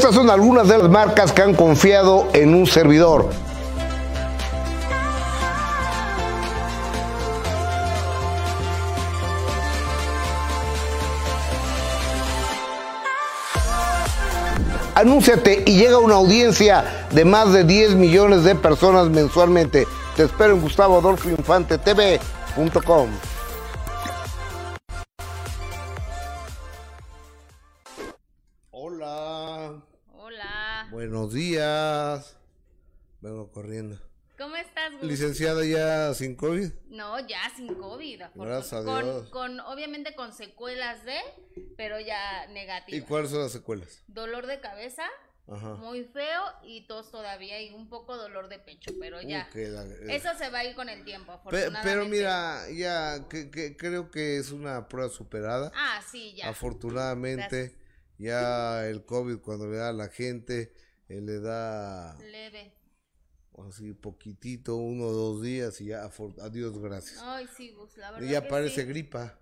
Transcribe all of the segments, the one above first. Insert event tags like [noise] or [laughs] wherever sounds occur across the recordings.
Estas son algunas de las marcas que han confiado en un servidor. Anúnciate y llega una audiencia de más de 10 millones de personas mensualmente. Te espero en Gustavo Buenos días. Vengo corriendo. ¿Cómo estás? Licenciada ya sin COVID. No, ya sin COVID. Gracias a con, Dios. con, obviamente con secuelas de, pero ya ¿Y negativas. cuáles son las secuelas? Dolor de cabeza, Ajá. muy feo, y tos todavía, y un poco dolor de pecho, pero ya. La- eh. Eso se va a ir con el tiempo, afortunadamente. pero mira, ya que, que creo que es una prueba superada. Ah, sí, ya. Afortunadamente, ya el COVID cuando le da a la gente, eh, le da Leve. así poquitito, uno o dos días y ya, afor- adiós, gracias. Ay, sí, Gus, la verdad y ya que parece sí. gripa.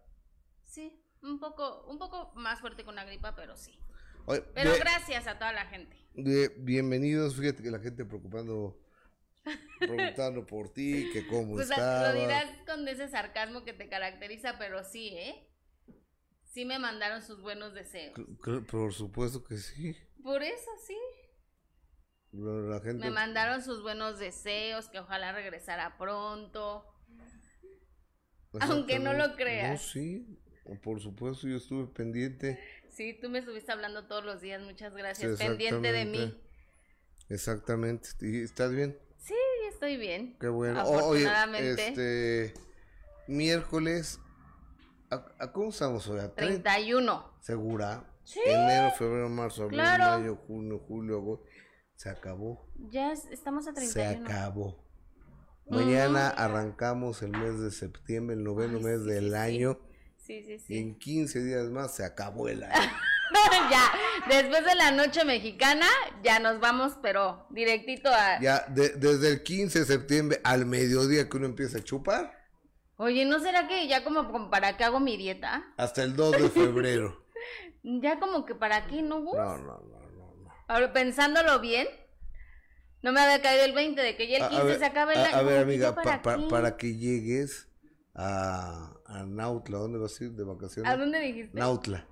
Sí, un poco, un poco más fuerte que una gripa, pero sí. Oye, Pero de- gracias a toda la gente. de- bienvenidos, fíjate que la gente preocupando, preguntando por ti, que cómo Pues estabas. lo dirás con ese sarcasmo que te caracteriza, pero sí, ¿eh? Sí me mandaron sus buenos deseos. Por supuesto que sí. Por eso sí. La gente Me mandaron sus buenos deseos, que ojalá regresara pronto. aunque no lo creas. No, sí, por supuesto, yo estuve pendiente. Sí, tú me estuviste hablando todos los días, muchas Sí, gracias. Pendiente de mí. Exactamente. ¿Y ¿Estás bien? Sí, estoy bien. Qué bueno. O- Oye, Afortunadamente. este miércoles ¿a, a cómo estamos hoy? ¿A 30? 31. ¿Segura? Sí. Enero, febrero, marzo, abril, Claro. mayo, junio, julio, agosto. Se acabó. Ya es- estamos a Se 31. acabó. Mañana arrancamos el mes de septiembre, el noveno Ay, mes sí, del sí, año. Sí, sí, Y sí. en 15 días más se acabó el año. [laughs] ya, después de la noche mexicana, ya nos vamos, pero directito a... Ya, de- desde el 15 de septiembre al mediodía que uno empieza a chupar, Oye, ¿no será que ya como, como para qué hago mi dieta? hasta el 2 de febrero. [laughs] Ya como que para qué, ¿no, Gus? No, no. no. Ahora, pensándolo bien, no me había caído el 20 de que ya el A- a 15 ver, se acaba el a- año. A, ver, amiga, pa- para, pa- qué. para que llegues a, a Nautla, ¿dónde vas a ir de vacaciones? ¿A dónde dijiste? Nautla,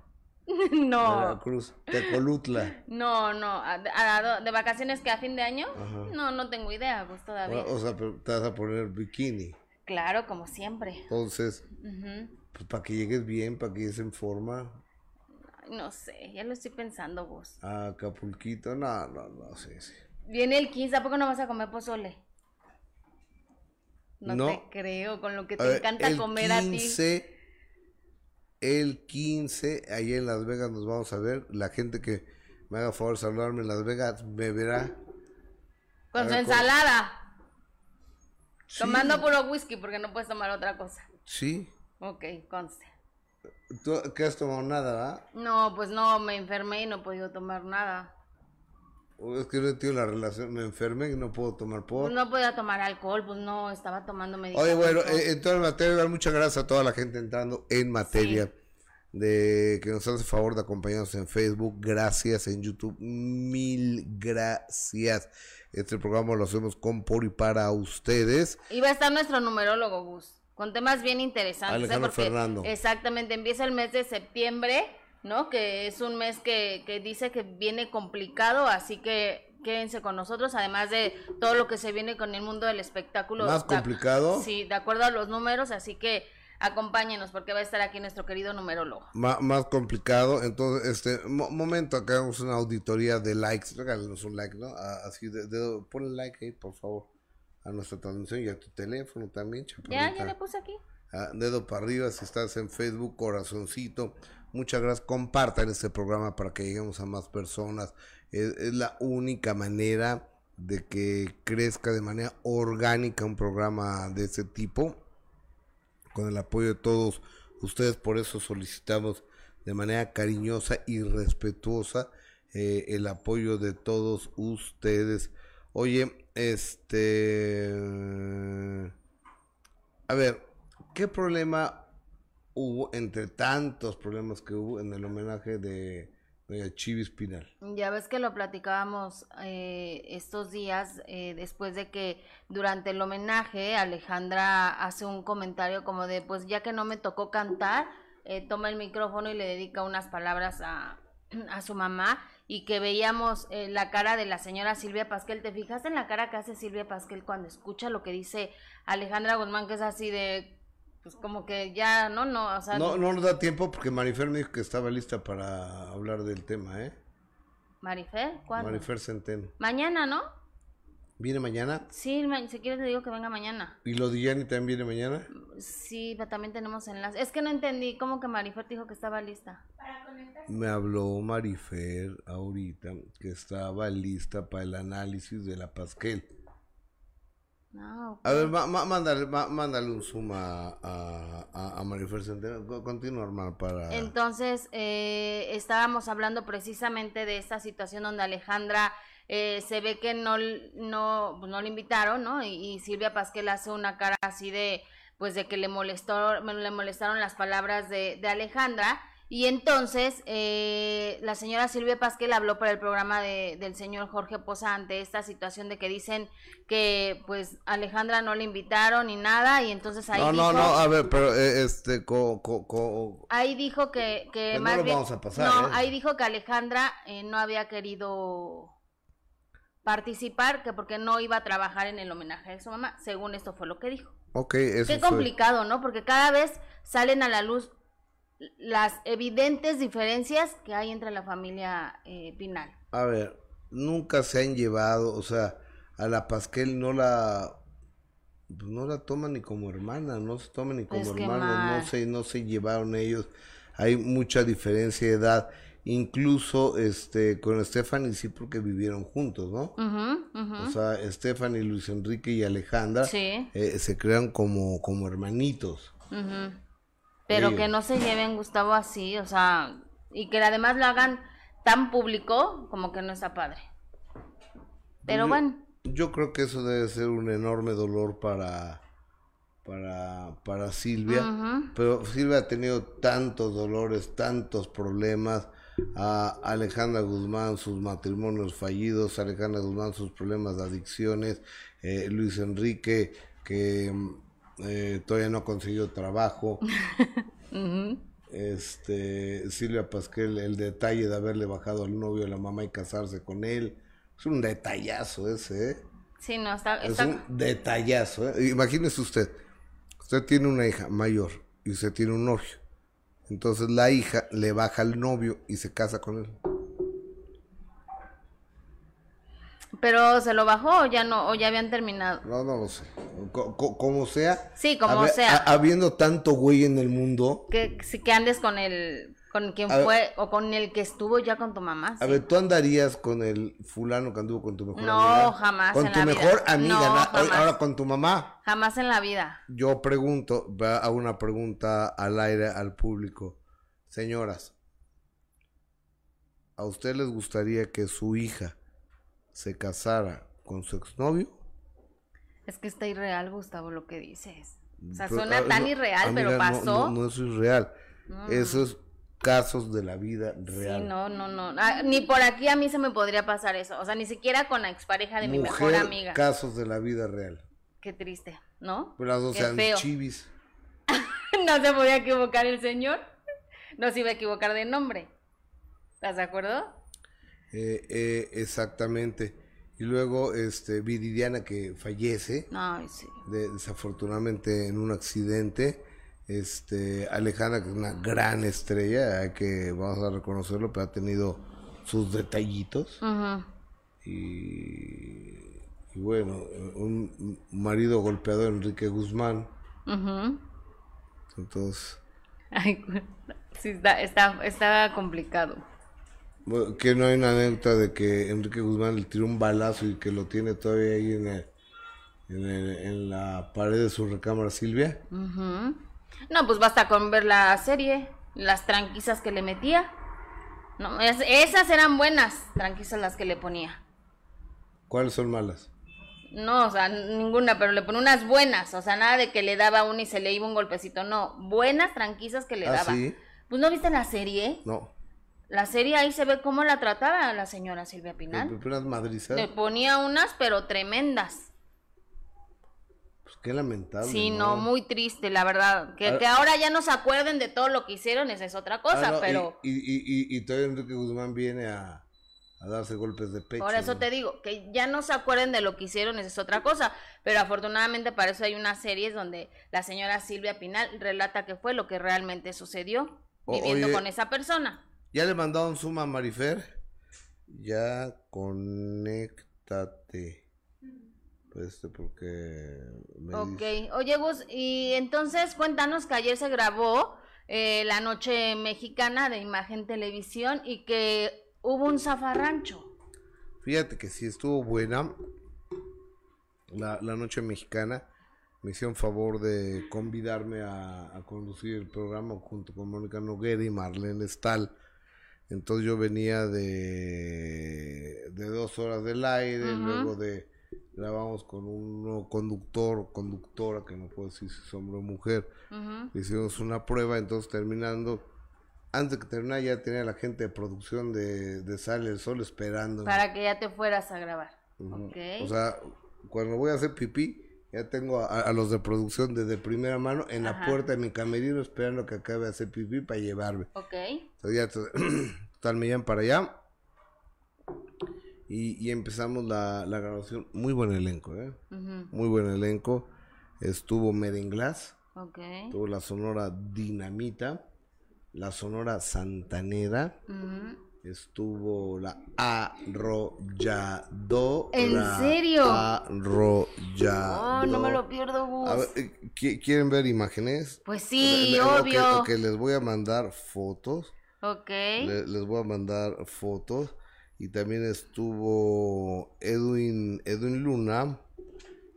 [laughs] no, Veracruz, Tecolutla. no, no. ¿A- a- ¿De vacaciones que a fin de año? Ajá. No, no tengo idea, Gus, todavía. O, o sea, pero te vas a poner bikini. Claro, como siempre. Entonces, Ujú. pues para que llegues bien, para que llegues en forma, No sé, ya lo estoy pensando, a Acapulquito, no, no, no, sí, sí. Viene el 15, ¿a poco no vas a comer pozole? No, No. te creo, con lo que A te ver, encanta comer a ti. 15, El 15, ahí en Las Vegas nos vamos a ver. La gente que me haga favor de saludarme en Las Vegas me verá. Con a su ver, con- ensalada. Sí, Tomando puro whisky porque no puedes tomar otra cosa. Sí. Ok, conste. ¿Tú qué has tomado nada, va? No, pues no, me enfermé y no he podido tomar nada. O Es que no tenido la relación, me enfermé y no puedo tomar por. Pues no podía tomar alcohol, pues no, estaba tomando Oye, medicamentos. bueno, eh, en toda materia, muchas gracias a toda la gente entrando en materia. De que nos hace favor de acompañarnos en Facebook, gracias en YouTube, mil gracias. Este programa lo hacemos con por y para ustedes. Y va a estar nuestro numerólogo, Gus, con temas bien interesantes. ¿eh? Alejandro Porque Fernando. Exactamente, empieza el mes de septiembre, ¿no? Que es un mes que, que dice que viene complicado, así que quédense con nosotros, además de todo lo que se viene con el mundo del espectáculo. Más complicado. Sí, de acuerdo a los números, así que acompáñenos porque va a estar aquí nuestro querido numerólogo. Ma- más complicado. Entonces, este mo- momento, acá hagamos una auditoría de likes. Regálenos un like, ¿no? Así de, de- ponle like ahí, por favor, a nuestra transmisión y a tu teléfono también, Ya, chaparrita. ya le puse aquí. Ah, dedo para arriba si estás en Facebook, corazoncito. Muchas gracias. Compartan este programa para que lleguemos a más personas. Es, es la única manera de que crezca de manera orgánica un programa de este tipo. Con el apoyo de todos ustedes. Por eso solicitamos de manera cariñosa y respetuosa eh, el apoyo de todos ustedes. Oye, este... A ver, ¿qué problema hubo entre tantos problemas que hubo en el homenaje de doña Chivis Pinal. Ya ves que lo platicábamos eh, estos días eh, después de que durante el homenaje Alejandra hace un comentario como de pues ya que no me tocó cantar, eh, toma el micrófono y le dedica unas palabras a, [clears throat] a su mamá y que veíamos eh, la cara de la señora Silvia Pasquel. ¿Te fijaste en la cara que hace Silvia Pasquel cuando escucha lo que dice Alejandra Guzmán, que es así de pues como que ya, no, no, o sea... No, no nos da tiempo porque Marifer me dijo que estaba lista para hablar del tema, ¿eh? ¿Marifer? ¿Cuándo? Marifer Centeno. Mañana, ¿no? ¿Viene mañana? Sí, si quieres le digo que venga mañana. ¿Y lo de Yanni también viene mañana? Sí, pero también tenemos enlace. Es que no entendí cómo que Marifer dijo que estaba lista. Me habló Marifer ahorita que estaba lista para el análisis de la Pasquel. Ah, A ver, ma- ma- mándale, ma- mándale un zoom a, a, a Marifer Centeno. Co- Continúa, hermano, para... Entonces, eh, estábamos hablando precisamente de esta situación donde Alejandra eh, se ve que no, no, pues no le invitaron, ¿no? Y, y Silvia Pasquel hace una cara así de, pues de que le molestó, le molestaron las palabras de, de Alejandra. Y entonces eh, la señora Silvia Pasquel habló para el programa de, del señor Jorge Poza ante esta situación de que dicen que pues Alejandra no le invitaron ni nada y entonces ahí no, no, dijo- no, a ver, pero eh, este, co, co, co- Ahí dijo que, que Pues no lo bien. vamos a pasar, no, ¿eh? ahí dijo que Alejandra eh, no había querido participar, que porque no iba a trabajar en el homenaje de su mamá. Según esto fue lo que dijo. Ok, eso Qué fue. complicado, ¿no? Porque cada vez salen a la luz las evidentes diferencias que hay entre la familia eh, Pinal. A ver, nunca se han llevado, o sea, a la Pasquel no la pues no la toman ni como hermana, no se toman ni como Pues hermanos, no se no se llevaron ellos. Hay mucha diferencia de edad, incluso este con Stephanie sí porque vivieron juntos, ¿no? O sea, Stephanie, Luis Enrique y Alejandra Sí. eh, se crean como como hermanitos. Pero Ellos. que no se lleven, Gustavo, así, o sea, y que además lo hagan tan público como que no está padre. Pero Yo- bueno, Yo creo que eso debe ser un enorme dolor para para para Silvia. Pero Silvia ha tenido tantos dolores, tantos problemas. A Alejandra Guzmán, sus matrimonios fallidos, Alejandra Guzmán, sus problemas de adicciones, eh, Luis Enrique, que mm, eh, todavía no ha conseguido trabajo, [laughs] este Silvia Pasquel, el detalle de haberle bajado al novio a la mamá y casarse con él, es un detallazo ese, ¿eh? Sí, no, está, Es un detallazo. ¿eh? Imagínese usted, usted tiene una hija mayor y usted tiene un novio. Entonces la hija le baja al novio y se casa con él. pero se lo bajó o ya no, o ya habían terminado. No, no lo sé. Co- co- como sea. Sí, como sea. ha- habiendo tanto güey en el mundo. Que, si- que andes con el, con quien A ver. fue, o con el que estuvo ya con tu mamá. A sí. ver, ¿tú andarías con el fulano que anduvo con tu mejor No, amiga? jamás Con en tu la vida. mejor amiga. No, na- jamás. ahora con tu mamá. Jamás en la vida. Yo pregunto, a una pregunta al aire al público. Señoras, ¿a usted les gustaría que su hija se casara con su exnovio? Es que está irreal, Gustavo, lo que dices. O sea, Pero, suena ah, tan no, irreal, pero amiga, no- pasó. No, no, eso es real. Mm. Esos casos de la vida real. Sí, no, no, no. Ah, ni por aquí a mí se me podría pasar eso. O sea, ni siquiera con la expareja de mi mejor amiga. casos de la vida real. Qué triste, ¿no? Pero las dos Qué sean feo. chivis. [laughs] no se podía equivocar el señor. No se iba a equivocar de nombre. ¿Estás de acuerdo? Eh, eh, exactamente. Y luego, este, Viridiana que fallece. Ay, sí. de- desafortunadamente en un accidente. Este, Alejandra, que es una gran estrella, que, vamos a reconocerlo, pero ha tenido sus detallitos. Y, y bueno, un marido golpeador, Enrique Guzmán. Entonces, Ay, [laughs] sí, está, está, está complicado. que no hay una anécdota de que Enrique Guzmán le tiró un balazo y que lo tiene todavía ahí en, el- en, el- en la pared de su recámara, Silvia. Ujú. No, pues basta con ver la serie, las tranquisas que le metía. No, es- esas eran buenas tranquisas las que le ponía. ¿Cuáles son malas? No, o sea, ninguna, pero le ponía unas buenas, o sea, nada de que le daba una y se le iba un golpecito, no, buenas tranquisas que le ¿Ah, daba. sí? Pues no viste la serie, No. La serie ahí se ve cómo la trataba la señora Silvia Pinal. Unas madrizas. Le ponía unas, pero tremendas. Qué lamentable. Sí, no, muy triste, la verdad. Que, Ah. que ahora ya no se acuerden de todo lo que hicieron, esa es otra cosa, Ah, no, pero Y, y, y, y todavía Enrique Guzmán viene a, a darse golpes de pecho. por eso ¿no? te digo, que ya no se acuerden de lo que hicieron, esa es otra cosa. Pero afortunadamente para eso hay unas series donde la señora Silvia Pinal relata qué fue lo que realmente sucedió O- viviendo oye, con esa persona. Ya le mandaron suma a Marifer. Ya conéctate. Este porque me Ok, dice- oye Gus, y entonces cuéntanos que ayer se grabó eh, la noche mexicana de Imagen Televisión y que hubo un zafarrancho. Fíjate que sí estuvo buena la, la noche mexicana. Me hicieron favor de convidarme a, a conducir el programa junto con Mónica Noguera y Marlene Stahl. Entonces yo venía de, de dos horas del aire, luego de grabamos con un conductor, conductora, que no puedo decir si es hombre o mujer. Ujú. Hicimos una prueba, entonces terminando, antes de que terminara ya tenía la gente de producción de, de Sale el Sol esperando. Para que ya te fueras a grabar. Ujú. Ok. O sea, cuando voy a hacer pipí, ya tengo a, a los de producción desde primera mano en la Ajá. puerta de mi camerino esperando que acabe de hacer pipí para llevarme. Ok. Entonces ya to- [clears throat] total me llevan para allá. Y, y empezamos la, la grabación. Muy buen elenco, ¿eh? Muy buen elenco. Estuvo Merenglás, Ok. estuvo la sonora Dinamita, la sonora Santanera, estuvo la Arrolladora. ¿En serio? Arrolladora. Oh, no me lo pierdo, Gus. A ver, eh, ¿qui- ¿Quieren ver imágenes? Pues sí, Le- le- ok, obvio. ok, les voy a mandar fotos. Ok. Le- les voy a mandar fotos. Y también estuvo Edwin, Edwin Luna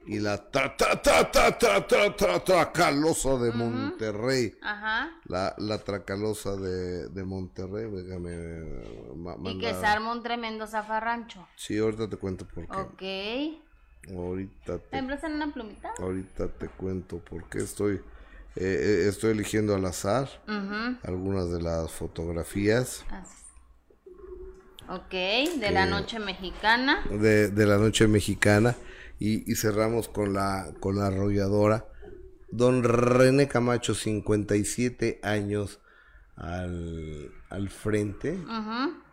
y la tra, tra, tra, tra, tra, tra, tra- Tracalosa de Monterrey. Ajá. La, la Tracalosa de, de Monterrey. Déjame ma- Y que se armó un tremendo zafarrancho. Sí, ahorita te cuento por qué. Ok. Ahorita ¿Me te, una plumita? ahorita te cuento por qué estoy, eh, eh, estoy eligiendo al azar Ujú. algunas de las fotografías. Así. Ok, de la noche mexicana. de, de la noche mexicana. Y, y cerramos con la con la arrolladora. Don René Camacho 57 años al, al frente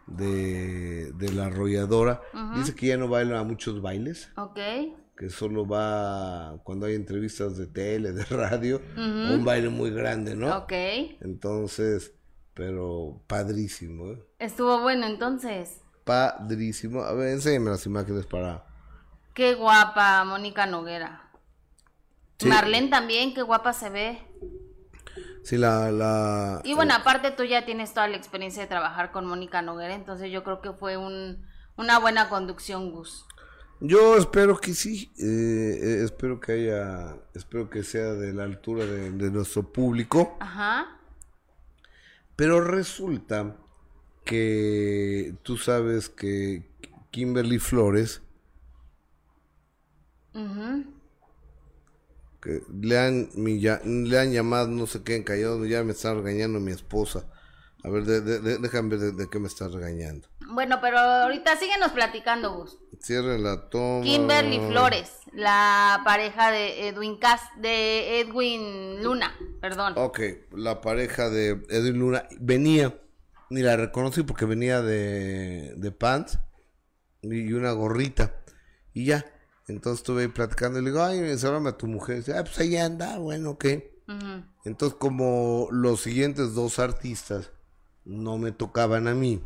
de, de la arrolladora. Dice que ya no baila a muchos bailes. Ok. que solo va cuando hay entrevistas de tele de radio. Un baile muy grande no Ok. entonces pero padrísimo ¿eh? Estuvo bueno entonces. padrísimo a ver enséñame las imágenes para Qué guapa Mónica Noguera. Sí. Marlene también, qué guapa se ve. Sí, la, la... Y bueno, aparte tú ya tienes toda la experiencia de trabajar con Mónica Noguera, entonces yo creo que fue un, una buena conducción, Gus. Yo espero que sí, eh, eh, espero que haya, espero que sea de la altura de, de nuestro público, Ajá. Pero resulta que tú sabes que Kimberly Flores, que le han, mi ya- le han llamado no sé qué encallado, ya me está regañando mi esposa. A ver, de- de- de- déjame ver de, qué me está regañando. Bueno, pero ahorita síguenos platicando, Gus. Cierre la toma. Kimberly Flores, la pareja de Edwin Cas de Edwin Luna, perdón. Ok, la pareja de Edwin Luna venía, ni la reconocí porque venía de, de pants y una gorrita. Y ya, entonces estuve ahí platicando y le digo, ay, saludame a tu mujer. Y dice, ah, pues ahí anda, bueno, ok. Ujú. Entonces, como los siguientes dos artistas no me tocaban a mí,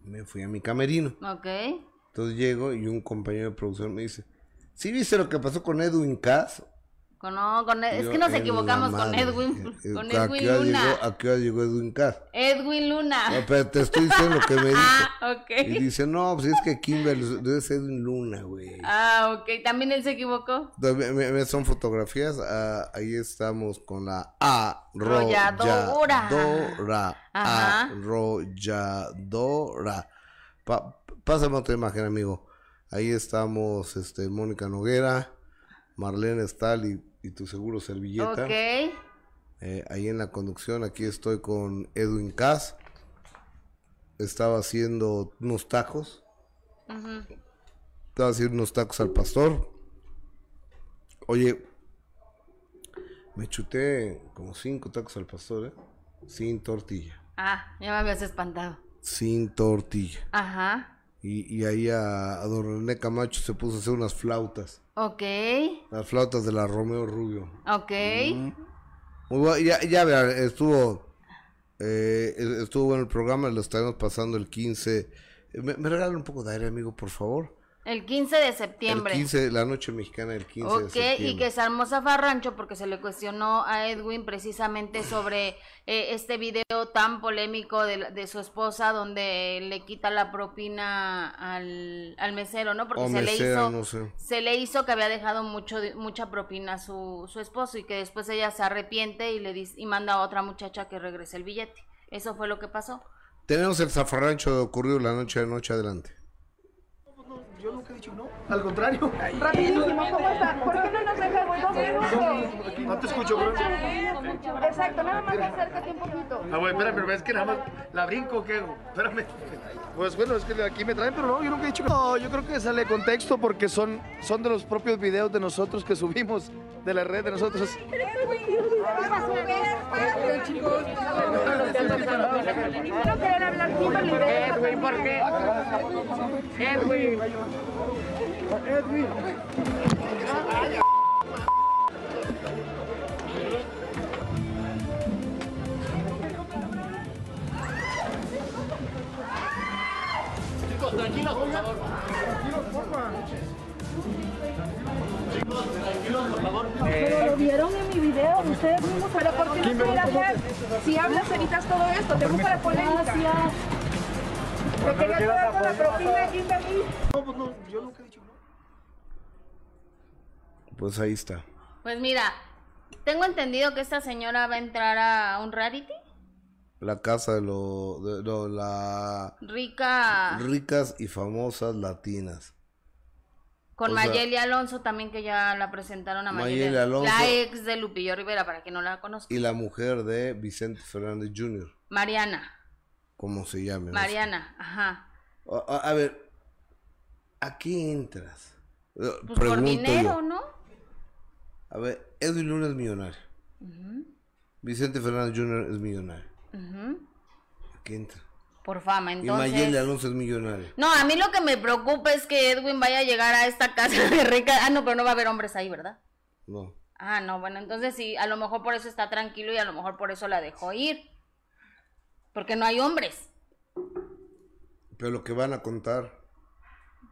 me fui a mi camerino. Ok. Entonces llego y un compañero de producción me dice, ¿sí viste lo que pasó con Edwin Cass? Con, no, con- es Yo, que nos la con. Edwin, Eh, con ¿a Edwin hora Luna. llegó- ¿A qué hora llegó Edwin Cass? Edwin Luna. No, pero te estoy diciendo lo que me [laughs] dijo. Ah, ok. Y dice, no, pues es que Kimberly es Edwin Luna, güey. Ah, ok. ¿También él se equivocó? Entonces, me- me- son fotografías, ah, ahí estamos con la Arrolladora. arrolladora. Ajá. Arrolladora. Pa- pásame otra imagen, amigo. Ahí estamos, este, Mónica Noguera, Marlene Stahl y, y tu seguro servilleta. Ok. Eh, ahí en la conducción, aquí estoy con Edwin Cass. estaba haciendo unos tacos. Estaba haciendo unos tacos al pastor. Oye, me chuté como cinco tacos al pastor, ¿eh? Sin tortilla. Ah, ya me habías espantado. Sin tortilla. Ajá. Y, y ahí a, a don René Camacho se puso a hacer unas flautas. Ok. Las flautas de la Romeo Rubio. Ok. Muy bueno, ya, ya vean, estuvo, eh, estuvo bueno el programa, lo estaremos pasando el 15. ¿Me, me regalan un poco de aire, amigo, por favor? El 15 de septiembre. El 15, la noche mexicana, el 15 de septiembre. y que se armó zafarrancho porque se le cuestionó a Edwin precisamente sobre eh, este video tan polémico de, su esposa donde le quita la propina al, al mesero, ¿no? Porque O se le hizo no sé. se le hizo que había dejado mucho mucha propina a su, su esposo y que después ella se arrepiente y le dice, y manda a otra muchacha que regrese el billete. Eso fue lo que pasó. Tenemos el zafarrancho ocurrido la noche de noche adelante. Yo nunca he dicho no. Al contrario. Rapidísimo, ¿cómo está? ¿Por qué no nos deja dos minutos? No te escucho, bro. Exacto, nada más acércate un poquito. Ah, güey, espérame, pero es que nada más la brinco, ¿qué hago? Espérame. Pues bueno, es que aquí me traen, pero no, yo nunca he dicho que no. Yo creo que sale contexto porque son, son de los propios videos de nosotros que subimos de la red de nosotros. No querer hablar sin validez. Edwin, ¿por qué? Edwin. Edwin. Pero lo vieron en mi video, ustedes mismos, pero ¿por qué no pueden hacer? Si hablas evitas todo esto, te gusta la polémica. Te quería quedar con la propina, Kimberly. No, pues no, yo nunca he dicho no. Pues ahí está. Pues mira, tengo entendido que esta señora va a entrar a un reality. La casa de, lo, de lo- la Rica ricas y famosas latinas. Con o sea- Mayeli Alonso también que ya la presentaron a Mayeli, Mayeli Alonso. la ex de Lupillo Rivera para que no la conozca. Y la mujer de Vicente Fernández Jr., Mariana, como se no sé. Mariana, ajá. A, ver, ¿a qué entras? Eh, Pues por dinero, ¿no? A ver, Edwin Luna es millonario. Vicente Fernández Jr. es millonario. Ujú. ¿A qué entra? Por fama, Y entonces. Mayeli Alonso es millonario. No, a mí lo que me preocupa es que Edwin vaya a llegar a esta casa de rica. Ah, no, pero no va a haber hombres ahí, ¿verdad? No. Ah, no, bueno, entonces sí, a lo mejor por eso está tranquilo y a lo mejor por eso la dejó ir. Porque no hay hombres. Pero lo que van a contar.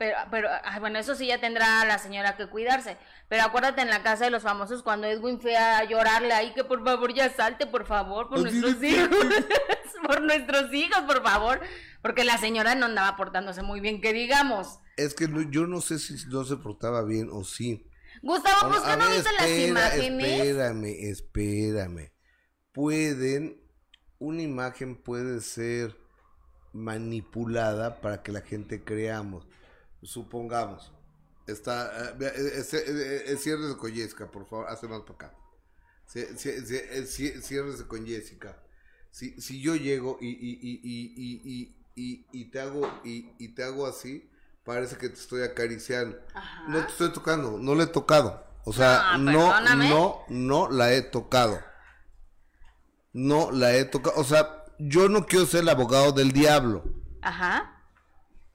Pero, pero, ah, bueno, eso sí ya tendrá la señora que cuidarse. Pero acuérdate en la casa de los famosos cuando Edwin fue a llorarle ahí que por favor ya salte, por favor, por nuestros hijos. [laughs] por nuestros hijos, por favor. Porque la señora no andaba portándose muy bien, que digamos. Es que no- yo no sé si no se portaba bien o sí. Gustavo, pues no viste las imágenes. Espérame, espérame. Pueden, una imagen puede ser manipulada para que la gente creamos. Supongamos, está, eh, eh, eh, ciérrese con Jessica, por favor, hace más para acá. Ciérrese con Jessica. Si, si yo llego y, y, y, y, te hago y, y te hago así, parece que te estoy acariciando. Ajá. No te estoy tocando, no le he tocado. O sea, Ah, no, no, no la he tocado. No la he tocado. O sea, yo no quiero ser el abogado del diablo. Ajá.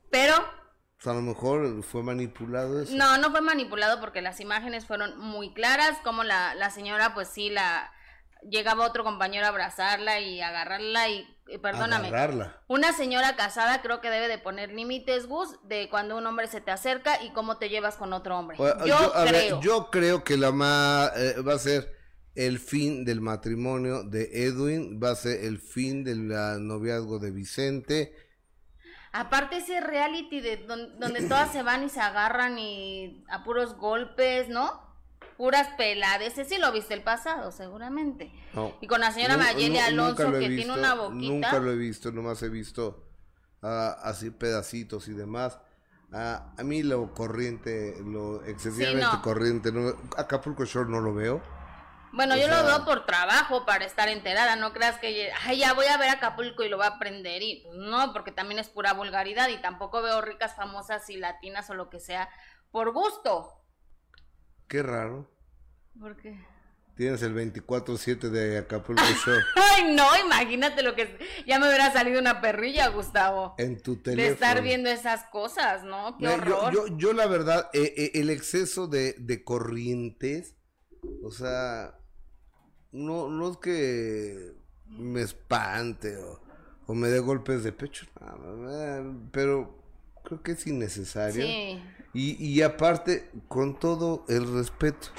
Pero O sea, a lo mejor fue manipulado eso. no, no fue manipulado porque las imágenes fueron muy claras, como la, la señora pues sí la llegaba otro compañero a abrazarla y agarrarla y, y perdóname. Agarrarla. Una señora casada creo que debe de poner límites, Gus, de cuando un hombre se te acerca y cómo te llevas con otro hombre. Yo, a ver, creo. yo creo que la eh, va a ser el fin del matrimonio de Edwin, va a ser el fin del noviazgo de Vicente. Aparte ese reality de don- donde todas se van y se agarran y a puros golpes, ¿no? Puras peladas. Ese sí lo viste el pasado, seguramente. No. Y con la señora Nu- Mayeli Alonso, que visto, tiene una boquita. Nunca lo he visto, nomás he visto ah, así pedacitos y demás. Ah, a mí lo corriente, lo excesivamente no. corriente, no- Acapulco Shore no lo veo. Bueno, O yo sea, lo veo por trabajo, para estar enterada, no creas que Ay, ya voy a ver Acapulco y lo voy a aprender y pues, no, porque también es pura vulgaridad y tampoco veo ricas, famosas y latinas o lo que sea por gusto. Qué raro. ¿Por qué? Tienes el 24-7 de Acapulco [laughs] Show Ay, no, imagínate lo que ya me hubiera salido una perrilla, Gustavo. en tu De teléfono. estar viendo esas cosas, ¿no? Qué Mira, yo, horror. yo, yo la verdad, eh, eh, el exceso de, de corrientes, o sea, no, no es que me espante o, o me dé golpes de pecho, pero creo que es innecesario. Sí. Y, y aparte, con todo el respeto,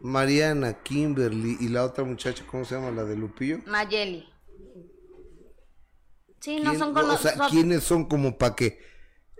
Mariana, Kimberly y la otra muchacha, ¿cómo se llama? La de Lupillo. Mayeli. Sí, no ¿Quién- son con o sea, ¿quiénes son como para que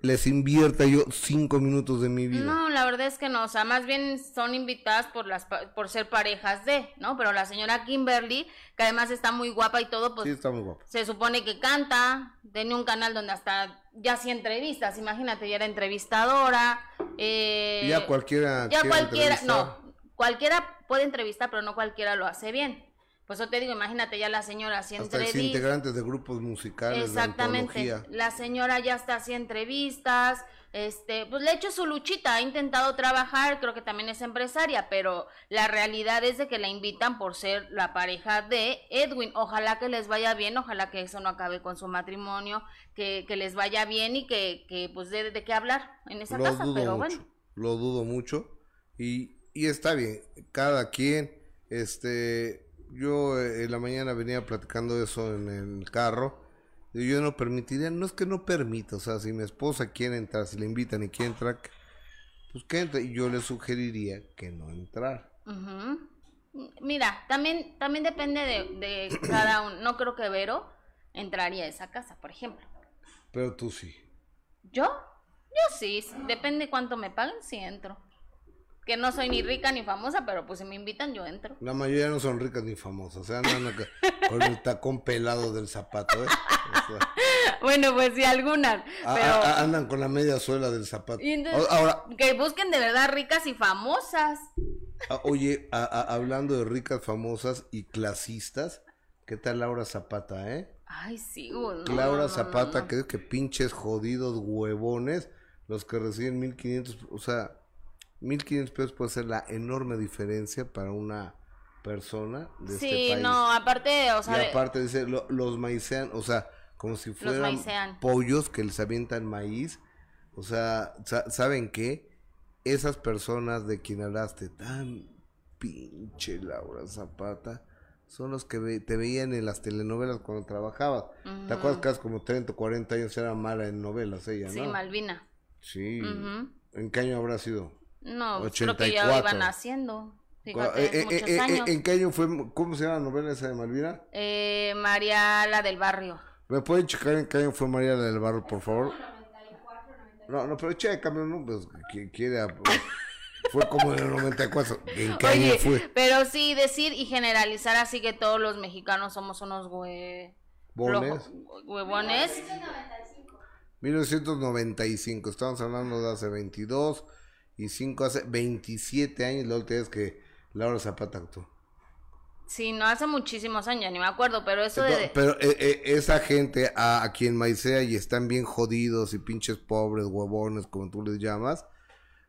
les invierta yo cinco minutos de mi vida? No, la verdad es que no, o sea, más bien son invitadas por las por ser parejas de, ¿no? Pero la señora Kimberly, que además está muy guapa y todo, pues sí, está muy guapo. se supone que canta, tiene un canal donde hasta ya hacía entrevistas, imagínate, ya era entrevistadora, eh, ya cualquiera. ya cualquiera, no, cualquiera puede entrevistar, pero no cualquiera lo hace bien. Pues yo te digo, imagínate ya la señora ex entrevistas. integrantes de grupos musicales, Exactamente. de. La señora ya está haciendo entrevistas, este, pues le ha hecho su luchita, ha intentado trabajar, creo que también es empresaria, pero la realidad es de que la invitan por ser la pareja de Edwin. Ojalá que les vaya bien, ojalá que eso no acabe con su matrimonio, que, que les vaya bien y que, que pues de, de qué hablar en esa Lo casa, dudo pero mucho. bueno. Lo dudo mucho. Y, y está bien. Cada quien, este. Yo eh, en la mañana venía platicando eso en el carro. Y yo no permitiría, no es que no permita, o sea, si mi esposa quiere entrar, si le invitan y quiere entrar, pues que entre. Y yo le sugeriría que no entrar. Mira, también, también depende de, de cada uno. No creo que Vero entraría a esa casa, por ejemplo. Pero tú sí. ¿Yo? Yo sí, depende cuánto me paguen, sí entro. Que no soy ni rica ni famosa, pero pues si me invitan yo entro. La mayoría no son ricas ni famosas, o sea, andan acá [laughs] con el tacón pelado del zapato, ¿eh? O sea, Bueno, pues sí, algunas. a- Pero a- a- andan con la media suela del zapato. Y entonces- A- Ahora, que busquen de verdad ricas y famosas. oye, a- hablando de ricas, famosas y clasistas, ¿qué tal Laura Zapata, eh? Ay, sí, güey, no, Laura no, Zapata, no. que que pinches jodidos huevones, los que reciben 1500, o sea, 1500 pesos puede ser la enorme diferencia para una persona de este Sí, país. no, aparte, o sea, y aparte dice, lo- los maicean, o sea, como si fueran pollos que les avientan maíz. O sea, sa- ¿saben qué? Esas personas de quien hablaste tan pinche Laura Zapata son los que ve- te veían en las telenovelas cuando trabajabas. ¿Te acuerdas que hace como 30 o 40 años era mala en novelas ella, sí, no? Malvina. Sí. ¿En qué año habrá sido? No, pues creo que ya 84. iban haciendo. Eh, Fíjate, eh, muchos eh, eh, años. ¿En qué año fue? ¿Cómo se llama la novela esa de Malvina? Eh, María la del barrio. ¿Me pueden checar en qué año fue María la del Barrio, por favor? No, no, pero chécame, ¿no? Pues, quiere... [laughs] Fue como en el 94. ¿En qué año Oye, fue? pero sí decir y generalizar así que todos los mexicanos somos unos hue... Bones. flojo- huevones. 1995. Estamos hablando de hace 22 y 5 hace 27 años. La última vez que Laura Zapata actuó. Sí, no hace muchísimos años, ya ni me acuerdo, pero eso de... Pero eh, eh, esa gente a, a quien maicea y están bien jodidos y pinches pobres, huevones, como tú les llamas,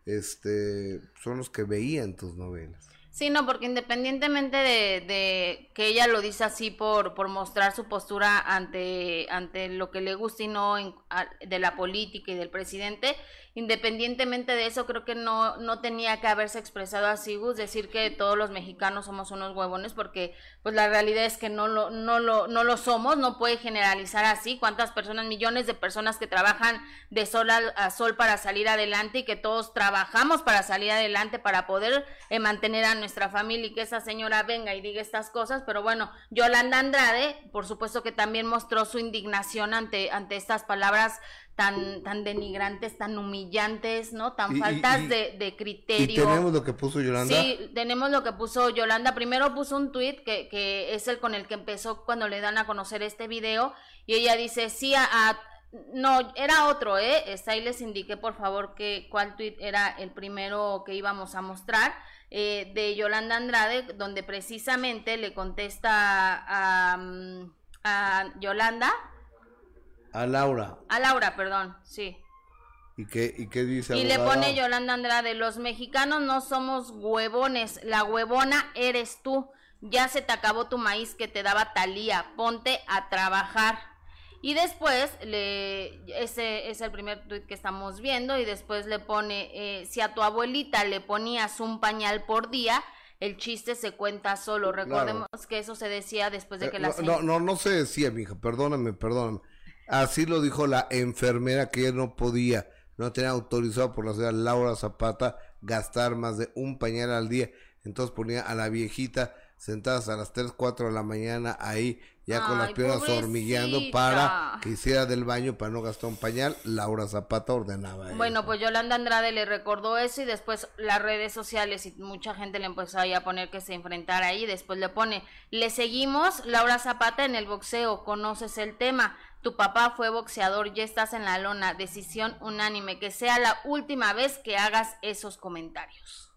este, son los que veían tus novelas. Sí, no, porque independientemente de, de que ella lo dice así por, por mostrar su postura ante, ante lo que le gusta y no en- a- de la política y del presidente, independientemente de eso, creo que no, no tenía que haberse expresado así, Gus, decir que todos los mexicanos somos unos huevones, porque pues la realidad es que no lo, no lo, no lo somos, no puede generalizar así, cuántas personas, millones de personas que trabajan de sol a, a sol para salir adelante y que todos trabajamos para salir adelante, para poder eh, mantener a nuestra familia y que esa señora venga y diga estas cosas, pero bueno, Yolanda Andrade, por supuesto que también mostró su indignación ante, ante estas palabras tan, tan denigrantes, tan humillantes, ¿no? Tan Y- faltas y- de, de Y criterio. tenemos lo que puso Yolanda. Sí, tenemos lo que puso Yolanda. Primero puso un tweet que, que es el con el que empezó cuando le dan a conocer este video. Y ella dice, sí, a, a- no, era otro, ¿eh? Está ahí les indiqué por favor que cuál tweet era el primero que íbamos a mostrar. eh, de Yolanda Andrade, donde precisamente le contesta a, a Yolanda, A Laura. a Laura, perdón, sí. ¿Y qué, y qué dice Y le pone Yolanda Andrade, los mexicanos no somos huevones, la huevona eres tú. Ya se te acabó tu maíz que te daba Talía, ponte a trabajar. Y después, le, ese es el primer tuit que estamos viendo, y después le pone, eh, si a tu abuelita le ponías un pañal por día, el chiste se cuenta solo. Recordemos que eso se decía después de Eh, que la no, no, no, no se decía, mija, perdóname, perdóname. Así lo dijo la enfermera que ella no podía, no tenía autorizado por la señora Laura Zapata gastar más de un pañal al día. Entonces ponía a la viejita sentada hasta las 3, 4 de la mañana ahí, ya con las piernas hormigueando para que hiciera del baño para no gastar un pañal. Laura Zapata ordenaba eso. Bueno, pues Yolanda Andrade le recordó eso y después las redes sociales y mucha gente le empezó ahí a poner que se enfrentara ahí. Después le pone, le seguimos, Laura Zapata en el boxeo, conoces el tema. Tu papá fue boxeador, ya estás en la lona, decisión unánime, que sea la última vez que hagas esos comentarios.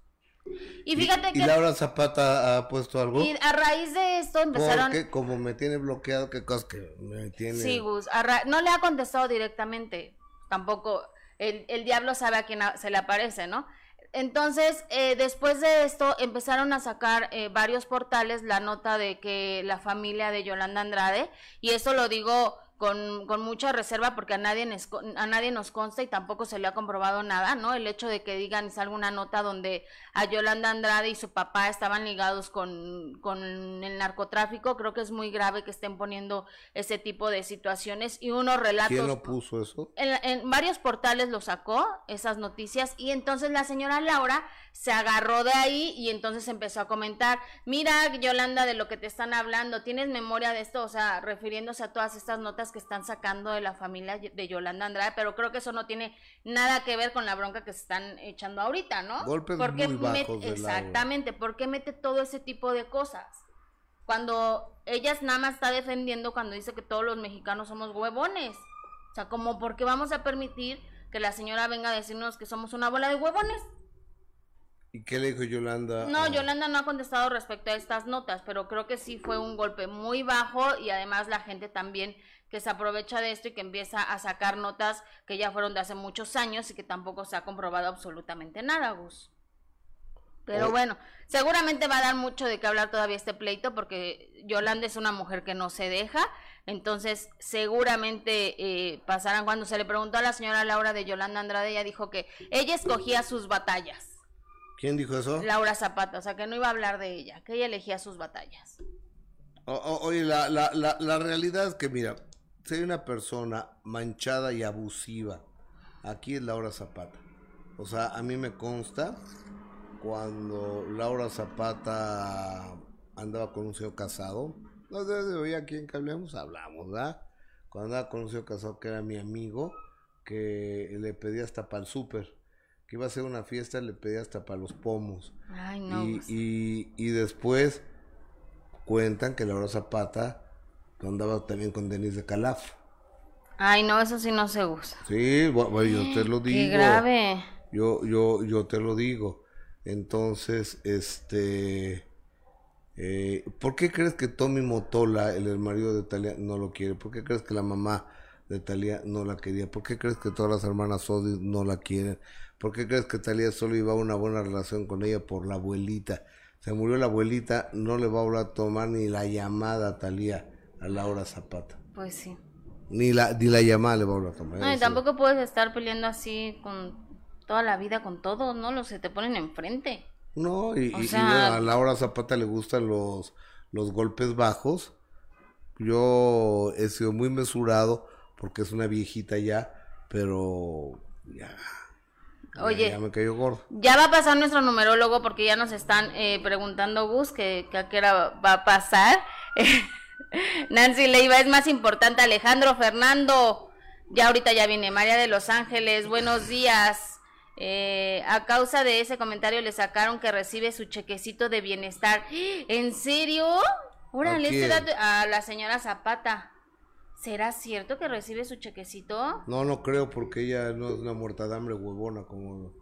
Y fíjate ¿Y que Laura Zapata ha puesto algo? y a raíz de esto empezaron... Porque como me tiene bloqueado, qué cosas que me tiene... Sí, Gus. ra- no le ha contestado directamente. Tampoco. El, el diablo sabe a quién se le aparece, ¿no? Entonces, eh, después de esto, empezaron a sacar eh, varios portales la nota de que la familia de Yolanda Andrade, y eso lo digo con, con mucha reserva porque a nadie, a nadie nos consta y tampoco se le ha comprobado nada, ¿no? El hecho de que digan, salga una nota donde a Yolanda Andrade y su papá estaban ligados con, con el narcotráfico, creo que es muy grave que estén poniendo ese tipo de situaciones y unos relatos ¿Quién lo puso eso? en, en varios portales lo sacó, esas noticias, y entonces la señora Laura se agarró de ahí y entonces empezó a comentar, mira Yolanda de lo que te están hablando, ¿tienes memoria de esto? O sea, refiriéndose a todas estas notas que están sacando de la familia de Yolanda Andrade, pero creo que eso no tiene nada que ver con la bronca que se están echando ahorita, ¿no? Golpes ¿Por qué muy bajos. Exactamente, ¿por qué mete todo ese tipo de cosas? Cuando ella nada más está defendiendo cuando dice que todos los mexicanos somos huevones. O sea, como por qué vamos a permitir que la señora venga a decirnos que somos una bola de huevones. ¿Y qué le dijo Yolanda? No, Yolanda no ha contestado respecto a estas notas, pero creo que sí fue un golpe muy bajo y además la gente también que se aprovecha de esto y que empieza a sacar notas que ya fueron de hace muchos años y que tampoco se ha comprobado absolutamente nada, Gus. Pero Oye. bueno, seguramente va a dar mucho de qué hablar todavía este pleito porque Yolanda es una mujer que no se deja, entonces seguramente eh, pasarán cuando se le preguntó a la señora Laura de Yolanda Andrade, ella dijo que ella escogía sus batallas. ¿Quién dijo eso? Laura Zapata, o sea que no iba a hablar de ella, que ella elegía sus batallas. O- o- oye, la, la, la, la realidad es que, mira, hay una persona manchada y abusiva, aquí es Laura Zapata. O sea, a mí me consta cuando Laura Zapata andaba con un señor casado. No sé si hoy aquí en que hablemos, hablamos, ¿verdad? Cuando andaba con un señor casado que era mi amigo, que le pedía hasta para el súper. Que iba a hacer una fiesta, le pedía hasta para los pomos. Ay, no. Y, Gus. y, y después cuentan que Laura Zapata andaba también con Denise de Calaf. Ay, no, eso sí no se usa. Sí, bu- bueno, yo te lo [gasps] digo. Qué grave. Yo, yo, yo te lo digo. Entonces, este, eh, ¿por qué crees que Tommy Motola, el, marido de Talia, no lo quiere? ¿Por qué crees que la mamá de Talia no la quería? ¿Por qué crees que todas las hermanas Odis no la quieren? ¿Por qué crees que Talia solo iba a una buena relación con ella por la abuelita? Se murió la abuelita, no le va a volver a tomar ni la llamada a Talía, a Laura Zapata. Pues sí. Ni la, ni la llamada le va a volver a tomar. No, y tampoco puedes estar peleando así con toda la vida con todos, ¿no? Los que te ponen enfrente. No, y, O y- y sea- bueno, a Laura Zapata le gustan los, los golpes bajos. Yo he sido muy mesurado porque es una viejita ya, pero ya, ya- Oye. ya me cayó gordo. Ya va a pasar nuestro numerólogo porque ya nos están eh, preguntando, Gus, que, que a qué hora va a pasar. [laughs] Nancy Leiva, es más importante Alejandro Fernando. Ya ahorita ya viene María de Los Ángeles, buenos días. Eh, a causa de ese comentario le sacaron que recibe su chequecito de bienestar. ¿En serio? Órale, ¿A este dato- a la señora Zapata. ¿Será cierto que recibe su chequecito? No, no creo porque ella no es una muerta de hambre huevona como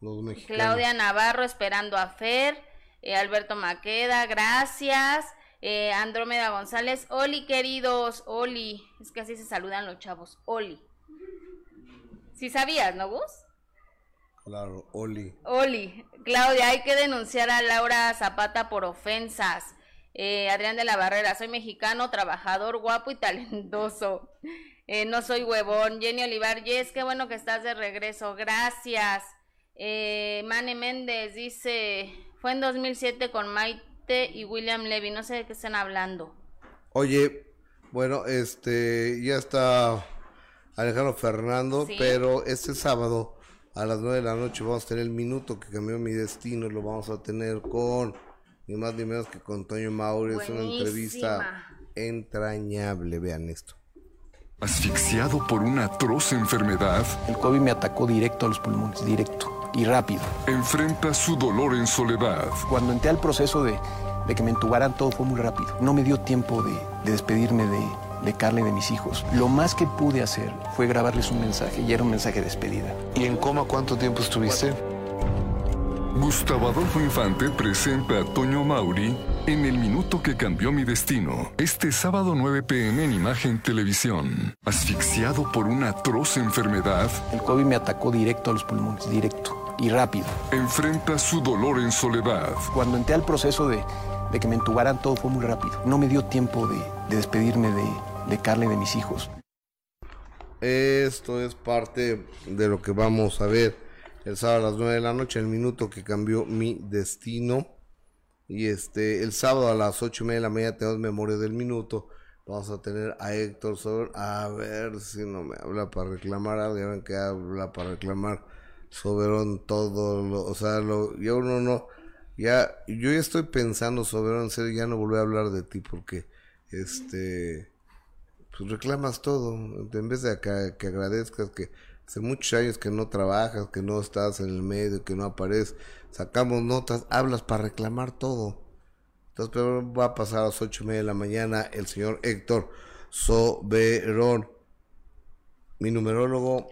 los mexicanos. Claudia Navarro esperando a Fer, eh, Alberto Maqueda, gracias. Eh, Andrómeda González, Oli queridos, Oli, es que así se saludan los chavos, Oli. Si sabías, ¿no, Gus? Claro, Oli. Oli, Claudia, hay que denunciar a Laura Zapata por ofensas. Eh, Adrián de la Barrera, soy mexicano, trabajador, guapo y talentoso. Eh, no soy huevón. Jenny Olivar, yes, qué bueno que estás de regreso. Gracias. Eh, Mane Méndez dice, fue en 2007 con Maite y William Levy. No sé de qué están hablando. Oye, bueno, este, ya está Alejandro Fernando, Sí. pero este sábado a las 9 de la noche vamos a tener el minuto que cambió mi destino. Lo vamos a tener con ni más ni menos que con Toño Mauri. Es una entrevista entrañable. Vean esto. Asfixiado por una atroz enfermedad, El COVID me atacó directo a los pulmones, directo y rápido. enfrenta su dolor en soledad. Cuando entré al proceso de, de que me entubaran, todo fue muy rápido. No me dio tiempo de, de despedirme de, de Carla y de mis hijos. Lo más que pude hacer fue grabarles un mensaje y era un mensaje de despedida. ¿Y en coma cuánto tiempo estuviste? Gustavo Adolfo Infante presenta a Toño Mauri en El Minuto que Cambió Mi Destino. Este sábado 9 pm en Imagen Televisión. Asfixiado por una atroz enfermedad, El COVID me atacó directo a los pulmones, directo y rápido. enfrenta su dolor en soledad. Cuando entré al proceso de, de que me entubaran, todo fue muy rápido. No me dio tiempo de, de despedirme de, de Carla y de mis hijos. Esto es parte de lo que vamos a ver el sábado a las 9 de la noche, el minuto que cambió mi destino. Y este, el sábado a las 8 y media de la mañana tenemos memoria del minuto. Vamos a tener a Héctor Sober, a ver si no me habla para reclamar. Ya ven que habla para reclamar Soberón todo, lo, o sea, lo, ya uno no, ya, yo ya estoy pensando Soberón, en serio, ya no volver a hablar de ti porque, este, pues reclamas todo, en vez de que, que agradezcas que hace muchos años que no trabajas, que no estás en el medio, que no apareces, sacamos notas, hablas para reclamar todo. Entonces, pero va a pasar a las ocho y media de la mañana el señor Héctor Soberón, mi numerólogo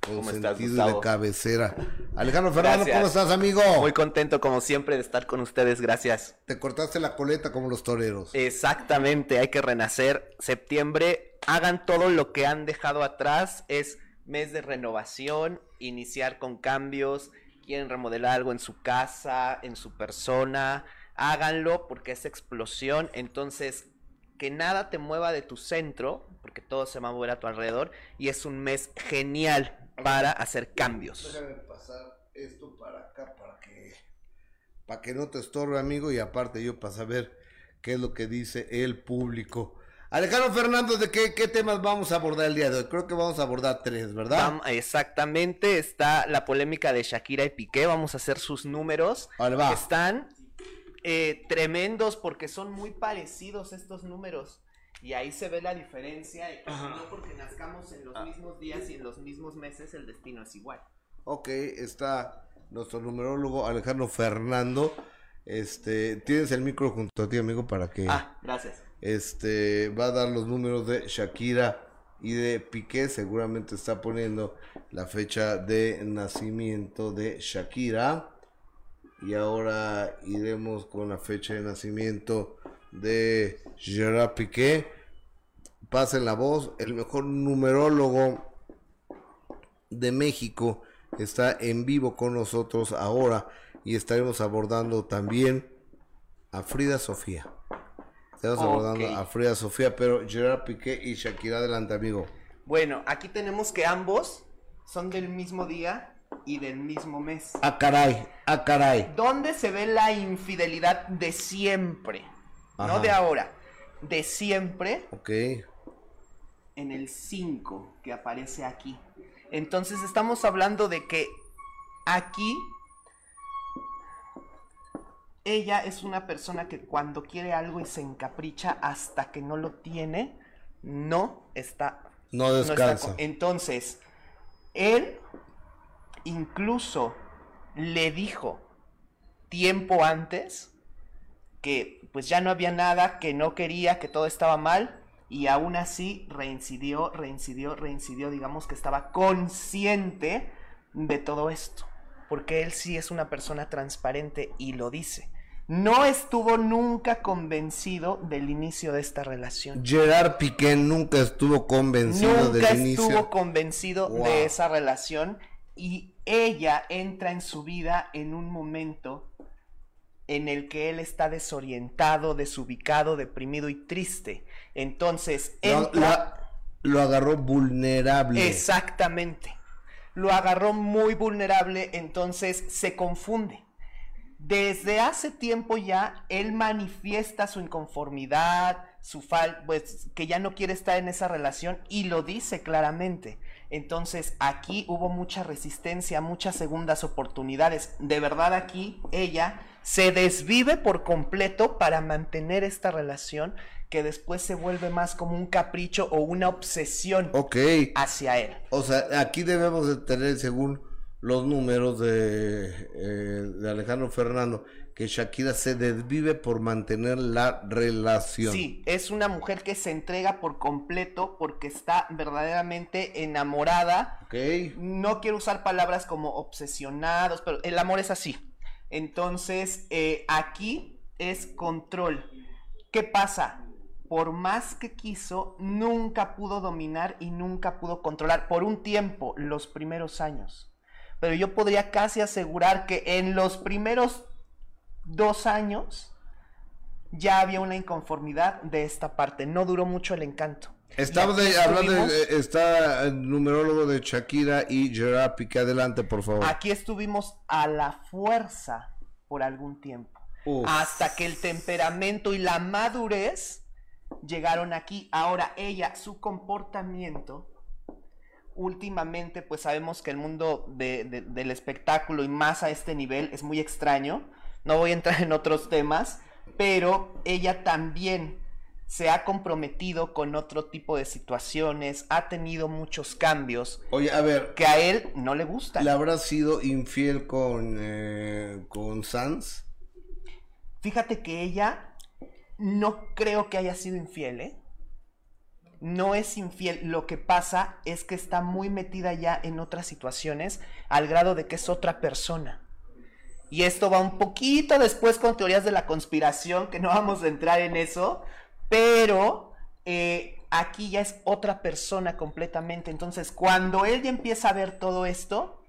¿Cómo estás, de cabecera. Alejandro Fernando, Gracias. ¿cómo estás, amigo? Muy contento como siempre de estar con ustedes, gracias. Te cortaste la coleta como los toreros. Exactamente, hay que renacer. Septiembre, hagan todo lo que han dejado atrás. Es mes de renovación, iniciar con cambios. Quieren remodelar algo en su casa, en su persona. Háganlo porque es explosión. Entonces, que nada te mueva de tu centro, porque todo se va a mover a tu alrededor. Y es un mes genial para hacer cambios. Déjame pasar esto para acá para que para que no te estorbe, amigo, y aparte yo para saber qué es lo que dice el público. Alejandro Fernando, ¿de qué, qué temas vamos a abordar el día de hoy? Creo que vamos a abordar tres, ¿verdad? Exactamente, está la polémica de Shakira y Piqué, vamos a hacer sus números. Vale, va. Están eh, tremendos porque son muy parecidos estos números. Y ahí se ve la diferencia de que no porque nazcamos en los mismos días y en los mismos meses el destino es igual. Ok, está nuestro numerólogo Alejandro Fernando. Este, tienes el micro junto a ti, amigo, para que Ah, gracias. este va a dar los números de Shakira y de Piqué. Seguramente está poniendo la fecha de nacimiento de Shakira. Y ahora iremos con la fecha de nacimiento de Gerard Piqué. Pasen la voz, el mejor numerólogo de México está en vivo con nosotros ahora y estaremos abordando también a Frida Sofía. Estamos Ok. abordando a Frida Sofía, pero Gerard Piqué y Shakira adelante, amigo. Bueno, aquí tenemos que ambos son del mismo día y del mismo mes. Ah, caray, ah, caray. ¿Dónde se ve la infidelidad de siempre? Ajá. No de ahora, de siempre Ok, en el 5 que aparece aquí. Entonces estamos hablando de que aquí ella es una persona que cuando quiere algo y se encapricha hasta que no lo tiene, no está no no está descansa. Entonces, él incluso le dijo tiempo antes que pues ya no había nada, que no quería, que todo estaba mal y aún así reincidió, reincidió, reincidió, digamos que estaba consciente de todo esto. porque él sí es una persona transparente y lo dice. No estuvo nunca convencido del inicio de esta relación. Gerard Piqué nunca estuvo convencido Nunca del inicio. estuvo convencido Wow. de esa relación y ella entra en su vida en un momento en el que él está desorientado, desubicado, deprimido y triste. Entonces, Lo, entra... lo- lo agarró vulnerable. Exactamente. Lo agarró muy vulnerable, entonces se confunde. Desde hace tiempo ya él manifiesta su inconformidad, su fal pues que ya no quiere estar en esa relación y lo dice claramente. Entonces aquí hubo mucha resistencia, muchas segundas oportunidades. De verdad aquí ella se desvive por completo para mantener esta relación que después se vuelve más como un capricho o una obsesión Ok. hacia él. O sea, aquí debemos de tener, según los números de, eh, de Alejandro Fernando, que Shakira se desvive por mantener la relación. Sí, es una mujer que se entrega por completo porque está verdaderamente enamorada. Ok. No quiero usar palabras como obsesionados, pero el amor es así. Entonces, eh, aquí es control. ¿Qué pasa? Por más que quiso, nunca pudo dominar y nunca pudo controlar por un tiempo, los primeros años. Pero yo podría casi asegurar que en los primeros dos años ya había una inconformidad de esta parte. No duró mucho el encanto. De- hablando, de- eh, está el numerólogo de Shakira y Gerard Piqué. Adelante, por favor. Aquí estuvimos a la fuerza por algún tiempo. Uf. Hasta que el temperamento y la madurez llegaron aquí. Ahora ella, su comportamiento, últimamente pues sabemos que el mundo de- de- del espectáculo y más a este nivel es muy extraño. No voy a entrar en otros temas, pero ella también se ha comprometido con otro tipo de situaciones, ha tenido muchos cambios Oye, a ver, que a él no le gustan. ¿le habrá sido infiel con, eh, con Sans? Fíjate que ella no creo que haya sido infiel, ¿eh? No es infiel. Lo que pasa es que está muy metida ya en otras situaciones al grado de que es otra persona. Y esto va un poquito después con teorías de la conspiración, que no vamos a entrar en eso, pero eh, aquí ya es otra persona completamente. Entonces, cuando él ya empieza a ver todo esto,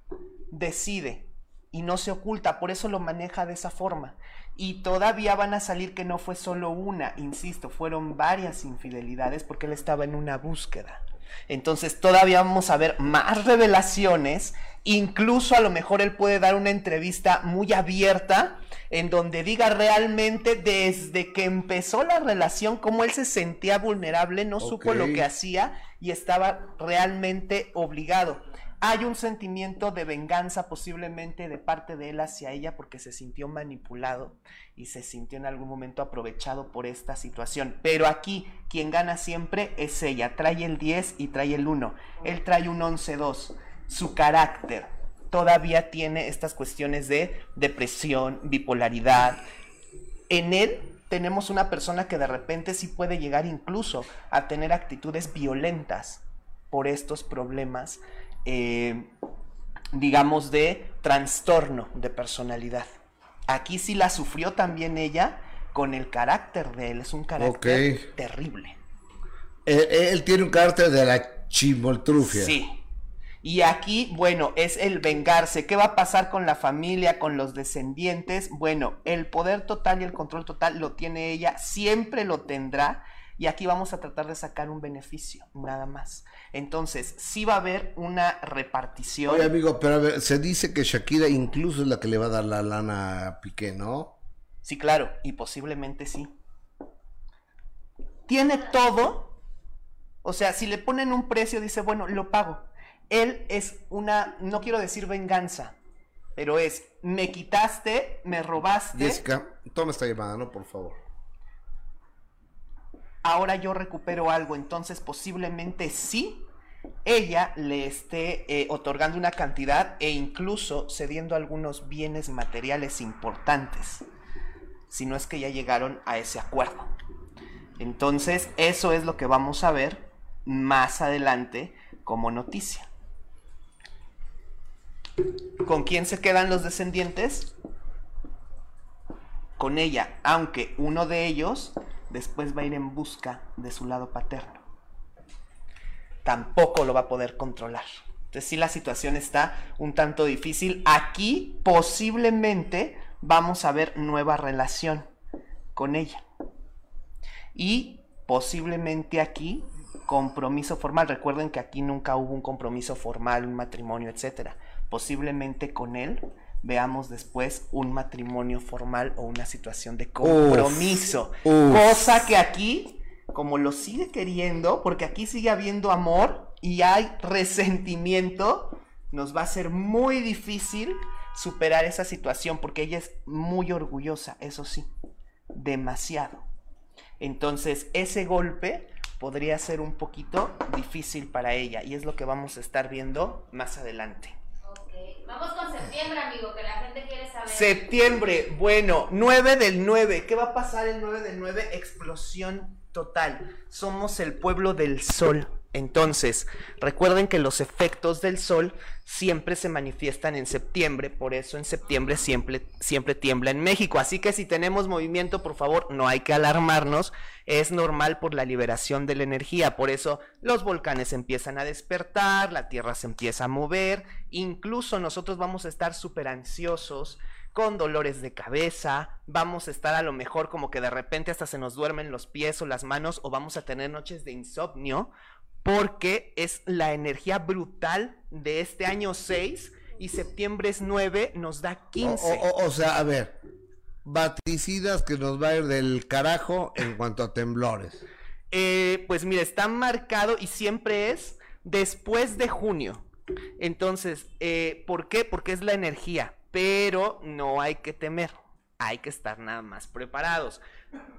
decide y no se oculta, por eso lo maneja de esa forma. Y todavía van a salir que no fue solo una, insisto, fueron varias infidelidades porque él estaba en una búsqueda. Entonces todavía vamos a ver más revelaciones, incluso a lo mejor él puede dar una entrevista muy abierta en donde diga realmente desde que empezó la relación cómo él se sentía vulnerable, no supo lo que hacía y estaba realmente obligado. Hay un sentimiento de venganza posiblemente de parte de él hacia ella porque se sintió manipulado y se sintió en algún momento aprovechado por esta situación. Pero aquí quien gana siempre es ella. Trae el 10 y trae el 1. Él trae un 11-2. Su carácter todavía tiene estas cuestiones de depresión, bipolaridad. En él tenemos una persona que de repente sí puede llegar incluso a tener actitudes violentas por estos problemas eh, digamos, de trastorno de personalidad. Aquí sí la sufrió también ella con el carácter de él. Es un carácter terrible. Él, él tiene un carácter de la chimoltrufia. Sí. Y aquí, bueno, es el vengarse. ¿Qué va a pasar con la familia, con los descendientes? Bueno, el poder total y el control total lo tiene ella, siempre lo tendrá. Y aquí vamos a tratar de sacar un beneficio, nada más. Entonces, sí va a haber una repartición. Oye, amigo, pero a ver, se dice que Shakira incluso es la que le va a dar la lana a Piqué, ¿no? Sí, claro, y posiblemente sí. Tiene todo. O sea, si le ponen un precio, dice, bueno, lo pago. Él es una, no quiero decir venganza, pero es, me quitaste, me robaste, Jessica, toma esta llamada, ¿no? Por favor. Ahora yo recupero algo. Entonces, posiblemente sí, ella le esté eh, otorgando una cantidad e incluso cediendo algunos bienes materiales importantes. Si no es que ya llegaron a ese acuerdo. Entonces, eso es lo que vamos a ver más adelante como noticia. ¿Con quién se quedan los descendientes? Con ella, aunque uno de ellos después va a ir en busca de su lado paterno. Tampoco lo va a poder controlar. Entonces sí la situación está un tanto difícil. Aquí posiblemente vamos a ver nueva relación con ella. Y posiblemente aquí compromiso formal. Recuerden que aquí nunca hubo un compromiso formal, un matrimonio, etcétera. Posiblemente con él veamos después un matrimonio formal o una situación de compromiso. Cosa que aquí, como lo sigue queriendo, porque aquí sigue habiendo amor y hay resentimiento, nos va a ser muy difícil superar esa situación porque ella es muy orgullosa, eso sí, demasiado. Entonces, ese golpe podría ser un poquito difícil para ella y es lo que vamos a estar viendo más adelante. Vamos con septiembre, amigo, que la gente quiere saber. Septiembre, bueno, 9 del 9. ¿Qué va a pasar el 9 del 9? Explosión total. Somos el pueblo del sol. Entonces, recuerden que los efectos del sol siempre se manifiestan en septiembre, por eso en septiembre siempre, siempre tiembla en México. Así que si tenemos movimiento, por favor, no hay que alarmarnos, es normal por la liberación de la energía, por eso los volcanes empiezan a despertar, la Tierra se empieza a mover, incluso nosotros vamos a estar súper ansiosos, con dolores de cabeza, vamos a estar a lo mejor como que de repente hasta se nos duermen los pies o las manos o vamos a tener noches de insomnio porque es la energía brutal de este año 6 y septiembre es 9, nos da 15. O, sea, a ver, baticidas que nos va a ir del carajo en cuanto a temblores. Eh, pues mira, está marcado y siempre es después de junio. Entonces, eh, ¿por qué? Porque es la energía, pero no hay que temer, hay que estar nada más preparados.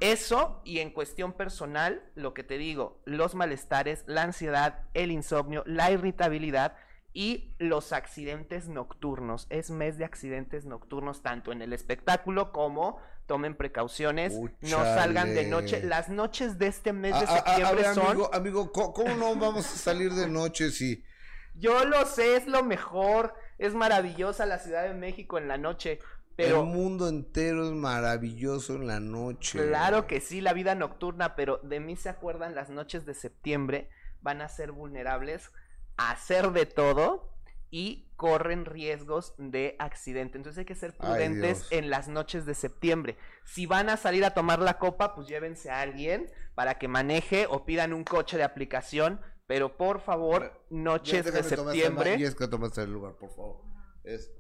Eso y en cuestión personal, lo que te digo, los malestares, la ansiedad, el insomnio, la irritabilidad y los accidentes nocturnos. Es mes de accidentes nocturnos tanto en el espectáculo como tomen precauciones, no salgan de noche. Las noches de este mes de septiembre son... Amigo, amigo, ¿cómo no vamos a salir de noche si... Yo lo sé, es lo mejor, es maravillosa la Ciudad de México en la noche, el mundo entero es maravilloso en la noche. Claro que sí, la vida nocturna, pero de mí se acuerdan las noches de septiembre, van a ser vulnerables a hacer de todo y corren riesgos de accidente. Entonces hay que ser prudentes en las noches de septiembre. Si van a salir a tomar la copa, pues llévense a alguien para que maneje o pidan un coche de aplicación, pero por favor, noches de septiembre. Y es que tomaste el lugar, por favor.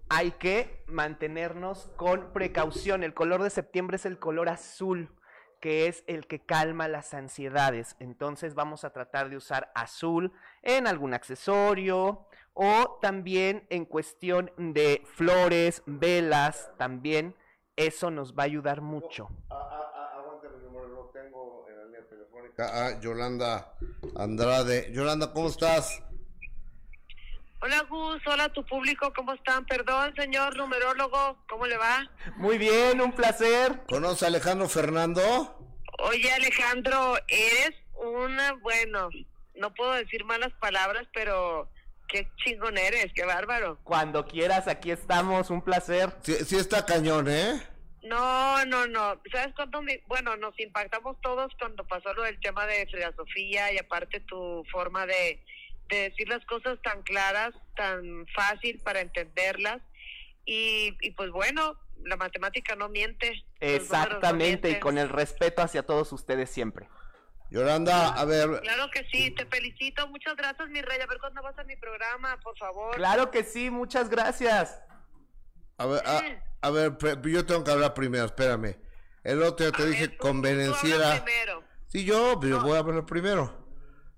Hay que mantenernos con precaución. El color de septiembre es el color azul, que es el que calma las ansiedades. Entonces vamos a tratar de usar azul en algún accesorio o también en cuestión de flores, velas, también. Eso nos va a ayudar mucho. Ah, ah, ah, lo tengo en la línea telefónica. Yolanda Andrade. Yolanda, ¿cómo estás? Hola Gus, hola tu público, ¿cómo están? Perdón, señor numerólogo, ¿cómo le va? Muy bien, un placer. ¿Conoce a Alejandro Fernando? Oye Alejandro, eres una, bueno, no puedo decir malas palabras, pero qué chingón eres, qué bárbaro. Cuando quieras, aquí estamos, un placer. Sí, sí está cañón, ¿eh? No, no, no. ¿Sabes cuánto? bueno, nos impactamos todos cuando pasó lo del tema de Frida Sofía y aparte tu forma de de decir las cosas tan claras, tan fácil para entenderlas. Y, y pues bueno, la matemática no miente. Exactamente, y con el respeto hacia todos ustedes siempre. Yolanda, a ver. Claro que sí, te felicito. Muchas gracias, mi rey. A ver cuándo vas a mi programa, por favor. Claro que sí, muchas gracias. A ver, a, ver, yo tengo que hablar primero, espérame. El otro te dije convenenciera. Sí, yo, pero voy a hablar primero.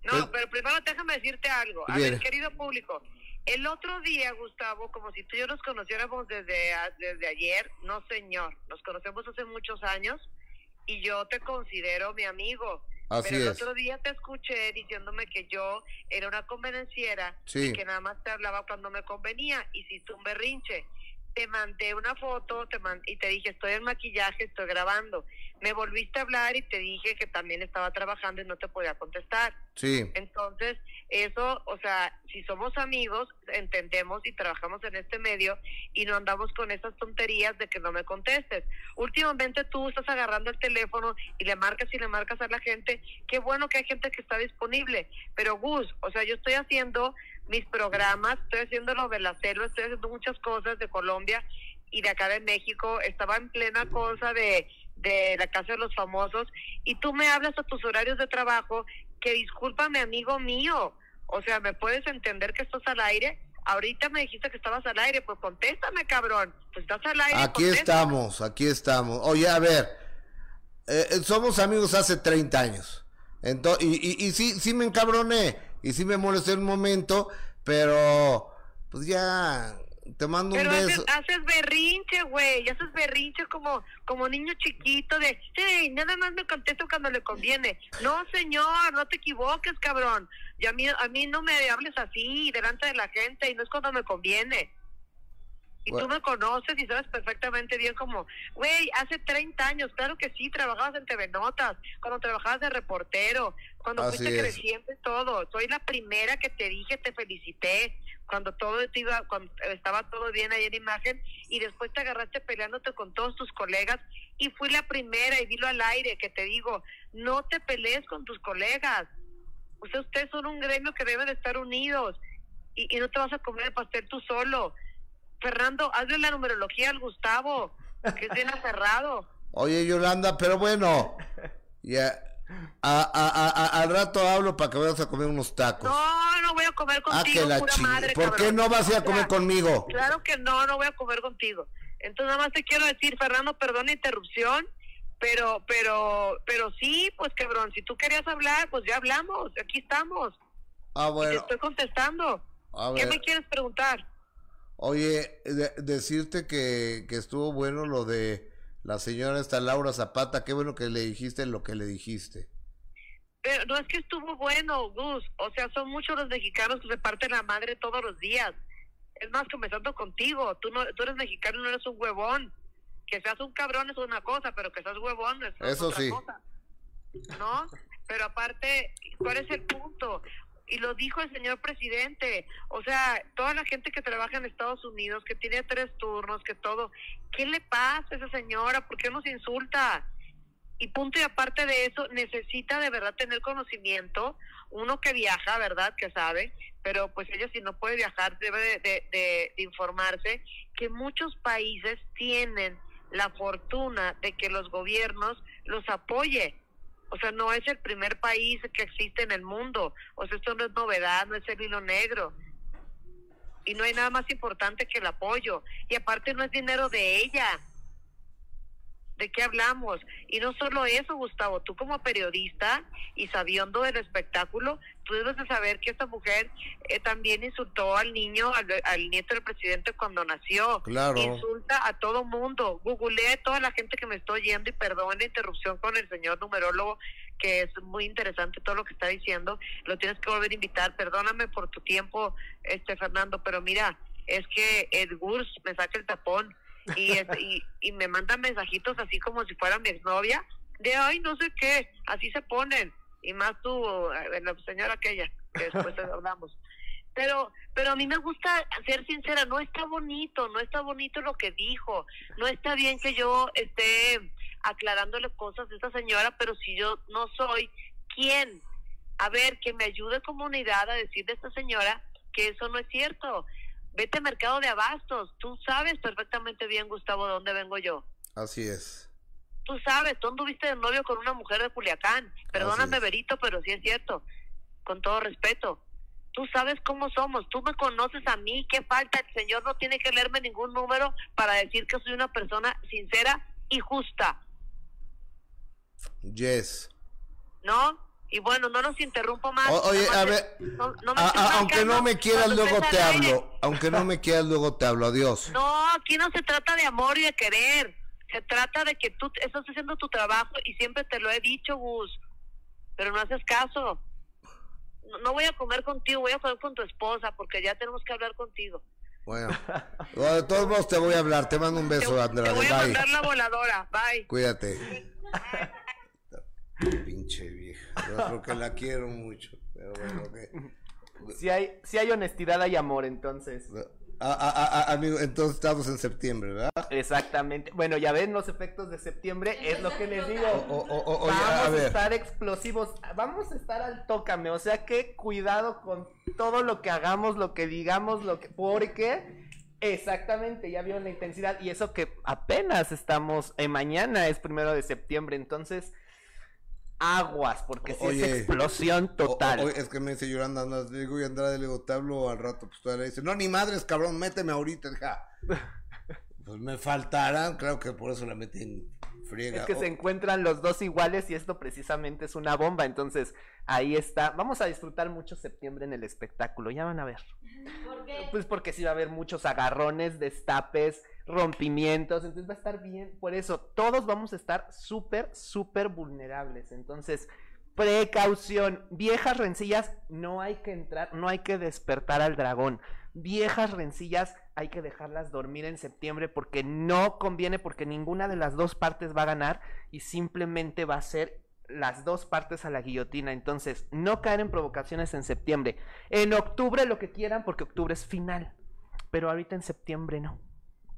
No, pero primero déjame decirte algo. A ver, querido público, el otro día, Gustavo, como si tú y yo nos conociéramos desde, desde ayer, no señor, nos conocemos hace muchos años y yo te considero mi amigo. pero el otro día te escuché diciéndome que yo era una convenenciera y que nada más te hablaba cuando me convenía. Hiciste un berrinche. Te mandé una foto te y te dije, estoy en maquillaje, estoy grabando me volviste a hablar y te dije que también estaba trabajando y no te podía contestar. Sí. Entonces, eso, o sea, si somos amigos, entendemos y trabajamos en este medio y no andamos con esas tonterías de que no me contestes. Últimamente tú estás agarrando el teléfono y le marcas y le marcas a la gente. Qué bueno que hay gente que está disponible. Pero Gus, o sea, yo estoy haciendo mis programas, estoy haciendo lo de la selva, estoy haciendo muchas cosas de Colombia y de acá de México. Estaba en plena cosa de de la Casa de los Famosos y tú me hablas a tus horarios de trabajo que discúlpame amigo mío, o sea, ¿me puedes entender que estás al aire? Ahorita me dijiste que estabas al aire, pues contéstame, cabrón. Pues estás al aire. Aquí estamos, aquí estamos. Oye, a ver, eh, eh, somos amigos hace 30 años. Entonces, y, y, y sí, sí me encabroné y sí me molesté un momento, pero pues ya te mando un beso. Haces, haces berrinche, güey. Haces berrinche como, como niño chiquito de, hey, nada más me contesto cuando le conviene. No, señor, no te equivoques, cabrón. Y a mí, a mí no me hables así delante de la gente y no es cuando me conviene. Y tú me conoces y sabes perfectamente bien como, güey, hace 30 años, claro que sí, trabajabas en TV Notas, cuando trabajabas de reportero, cuando fuiste creciendo y todo. Soy la primera que te dije, te felicité, cuando todo te iba, cuando estaba todo bien ahí en imagen, y después te agarraste peleándote con todos tus colegas, y fui la primera, y dilo al aire, que te digo, no te pelees con tus colegas. O sea, ustedes son un gremio que debe de estar unidos, y, y no te vas a comer el pastel tú solo Fernando, hazle la numerología al Gustavo, que es bien aferrado. Oye, Yolanda, pero bueno, ya. A, al rato hablo para que vayas a comer unos tacos. No, no voy a comer ah, contigo, pura madre, ¿Por qué no vas a ir a comer conmigo? Claro que no, no voy a comer contigo. Entonces nada más te quiero decir, Fernando, perdón la interrupción, pero, pero, pero sí, pues cabrón, si tú querías hablar, pues ya hablamos, aquí estamos. Ah, bueno. te estoy contestando. ¿Qué me quieres preguntar? Oye, decirte que, que estuvo bueno lo de la señora esta Laura Zapata, qué bueno que le dijiste lo que le dijiste. Pero no es que estuvo bueno, Gus. O sea, son muchos los mexicanos que se parten la madre todos los días. Es más, comenzando contigo. Tú no, tú eres mexicano, no eres un huevón. Que seas un cabrón es una cosa, pero que seas huevón es Eso otra sí. cosa. ¿No? Pero aparte, ¿cuál es el punto? Y lo dijo el señor presidente. O sea, toda la gente que trabaja en Estados Unidos, que tiene tres turnos, que todo, ¿qué le pasa a esa señora? ¿Por qué nos insulta? Y punto y aparte de eso, necesita de verdad tener conocimiento, uno que viaja, ¿verdad? Que sabe, pero pues ella si no puede viajar debe de, de informarse que muchos países tienen la fortuna de que los gobiernos los apoye o sea, no es el primer país que existe en el mundo. O sea, esto no es novedad, no es el hilo negro. Y no hay nada más importante que el apoyo. Y aparte no es dinero de ella. ¿De qué hablamos? Y no solo eso, Gustavo, tú como periodista y sabiendo del espectáculo, tú debes de saber que esta mujer eh, también insultó al niño, al, nieto del presidente cuando nació. Claro. Insulta a todo mundo. Googleé a toda la gente que me estoy yendo y perdón la interrupción con el señor numerólogo, que es muy interesante todo lo que está diciendo. Lo tienes que volver a invitar. Perdóname por tu tiempo, este Fernando, pero mira, es que el GURS me saca el tapón y, y, me mandan mensajitos así como si fuera mi exnovia, de ay, no sé qué, así se ponen, y más tú, eh, la señora aquella, que después hablamos. Pero, pero a mí me gusta ser sincera, no está bonito, no está bonito lo que dijo, no está bien que yo esté aclarándole cosas a esta señora, pero si yo no soy, ¿quién? A ver, que me ayude comunidad a decirle a esta señora que eso no es cierto, vete a mercado de abastos. Tú sabes perfectamente bien, Gustavo, de dónde vengo yo. Así es. Tú sabes, tú anduviste de novio con una mujer de Culiacán. Perdóname, Berito, pero sí es cierto. Con todo respeto. Tú sabes cómo somos, tú me conoces a mí, ¿qué falta? El Señor no tiene que leerme ningún número para decir que soy una persona sincera y justa. Yes. ¿No? Y bueno, no nos interrumpo más. oye, a ver, aunque no me quieras, luego te hablo. Aunque no me quieras, luego te hablo. Adiós. No, aquí no se trata de amor y de querer. Se trata de que tú estás haciendo tu trabajo y siempre te lo he dicho, Gus. Pero no haces caso. No, voy a comer contigo, voy a comer con tu esposa porque ya tenemos que hablar contigo. [laughs] Bueno, de todos modos te voy a hablar. Te mando un beso, Andrea. Te voy a mandar la voladora. Bye. Cuídate. Pinche vieja. Yo creo que la quiero mucho. Pero bueno, Si hay, si hay honestidad, hay amor, entonces. Ah, ah, ah, amigo, entonces estamos en septiembre, ¿verdad? Exactamente. Bueno, ya ven los efectos de septiembre, es lo que les digo. vamos a, estar explosivos, vamos a estar al tócame, o sea que cuidado con todo lo que hagamos, lo que digamos, lo que porque exactamente, ya vieron la intensidad y eso que apenas estamos en mañana es primero de septiembre, entonces aguas, porque si es explosión total. es que me dice llorando, ando, le digo, y Andrade, le digo, te hablo al rato, pues todavía le dice, no, ni madres, cabrón, méteme ahorita, ja. [laughs] pues me faltarán, creo que por eso la metí en friega. Es que se encuentran los dos iguales y esto precisamente es una bomba, entonces ahí está. Vamos a disfrutar mucho septiembre en el espectáculo, ya van a ver. ¿Por qué? Pues porque sí va a haber muchos agarrones, destapes, rompimientos, entonces va a estar bien. Por eso, todos vamos a estar súper, súper vulnerables. Entonces, precaución, viejas rencillas, no hay que entrar, no hay que despertar al dragón. Viejas rencillas, hay que dejarlas dormir en septiembre porque no conviene, porque ninguna de las dos partes va a ganar y simplemente va a ser las dos partes a la guillotina. Entonces, no caer en provocaciones en septiembre. En octubre lo que quieran, porque octubre es final. Pero ahorita en septiembre no.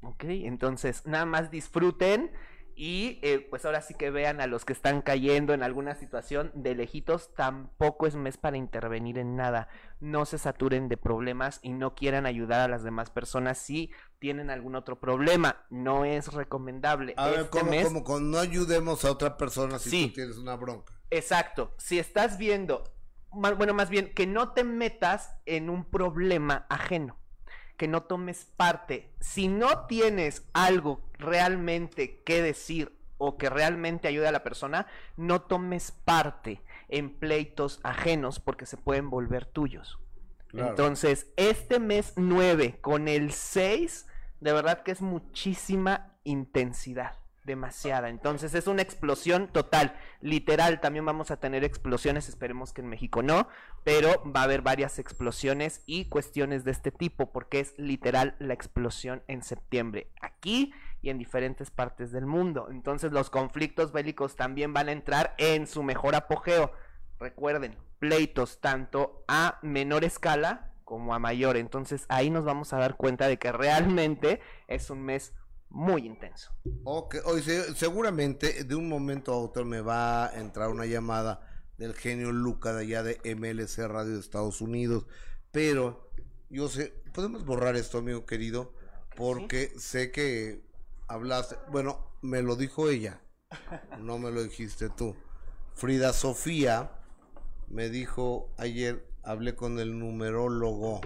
Ok, entonces nada más disfruten y eh, pues ahora sí que vean a los que están cayendo en alguna situación de lejitos, tampoco es mes para intervenir en nada. No se saturen de problemas y no quieran ayudar a las demás personas si tienen algún otro problema. No es recomendable. A ver, este como, como, no ayudemos a otra persona si tú tienes una bronca. Exacto. Si estás viendo, bueno, más bien, que no te metas en un problema ajeno que no tomes parte. Si no tienes algo realmente que decir o que realmente ayude a la persona, no tomes parte en pleitos ajenos porque se pueden volver tuyos. Entonces, este mes 9 con el 6, de verdad que es muchísima intensidad demasiada. Entonces es una explosión total, literal. También vamos a tener explosiones, esperemos que en México no, pero va a haber varias explosiones y cuestiones de este tipo, porque es literal la explosión en septiembre, aquí y en diferentes partes del mundo. Entonces los conflictos bélicos también van a entrar en su mejor apogeo. Recuerden, pleitos tanto a menor escala como a mayor. Entonces ahí nos vamos a dar cuenta de que realmente es un mes muy intenso. Ok, hoy seguramente de un momento a otro me va a entrar una llamada del genio Luca de allá de MLC Radio de Estados Unidos, pero yo sé, podemos borrar esto, amigo querido, porque sé que hablaste, bueno, me lo dijo ella, no me lo dijiste tú. Frida Sofía me dijo ayer, hablé con el numerólogo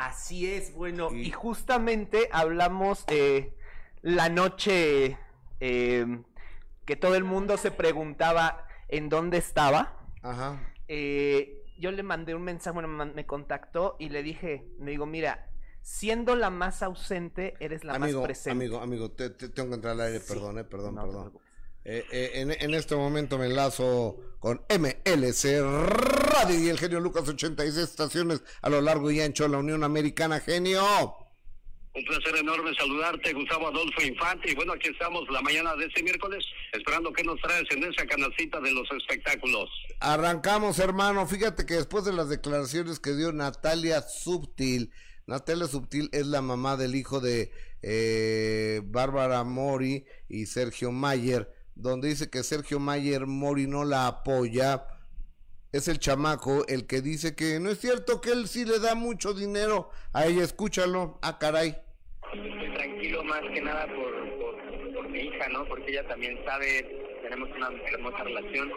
Así es, bueno, y, justamente hablamos la noche eh, que todo el mundo se preguntaba en dónde estaba. Ajá. Eh, yo le mandé un mensaje, bueno, me contactó y le dije, me digo, mira, siendo la más ausente, eres la más presente. Amigo, amigo, te, tengo que entrar al aire, perdón, eh, perdón, perdón. Eh, eh, en, este momento me enlazo con MLC Radio y el genio Lucas 86 estaciones a lo largo y ancho de la Unión Americana. Genio. Un placer enorme saludarte, Gustavo Adolfo Infante. Y bueno, aquí estamos la mañana de este miércoles, esperando que nos traes en esa canacita de los espectáculos. Arrancamos, hermano. Fíjate que después de las declaraciones que dio Natalia Subtil, Natalia Subtil es la mamá del hijo de eh, Bárbara Mori y Sergio Mayer donde dice que Sergio Mayer Mori no la apoya. Es el chamaco el que dice que no es cierto que él sí le da mucho dinero a ella. Escúchalo. Ah, caray. Tranquilo más que nada por, por mi hija, ¿no? Porque ella también sabe, tenemos una hermosa relación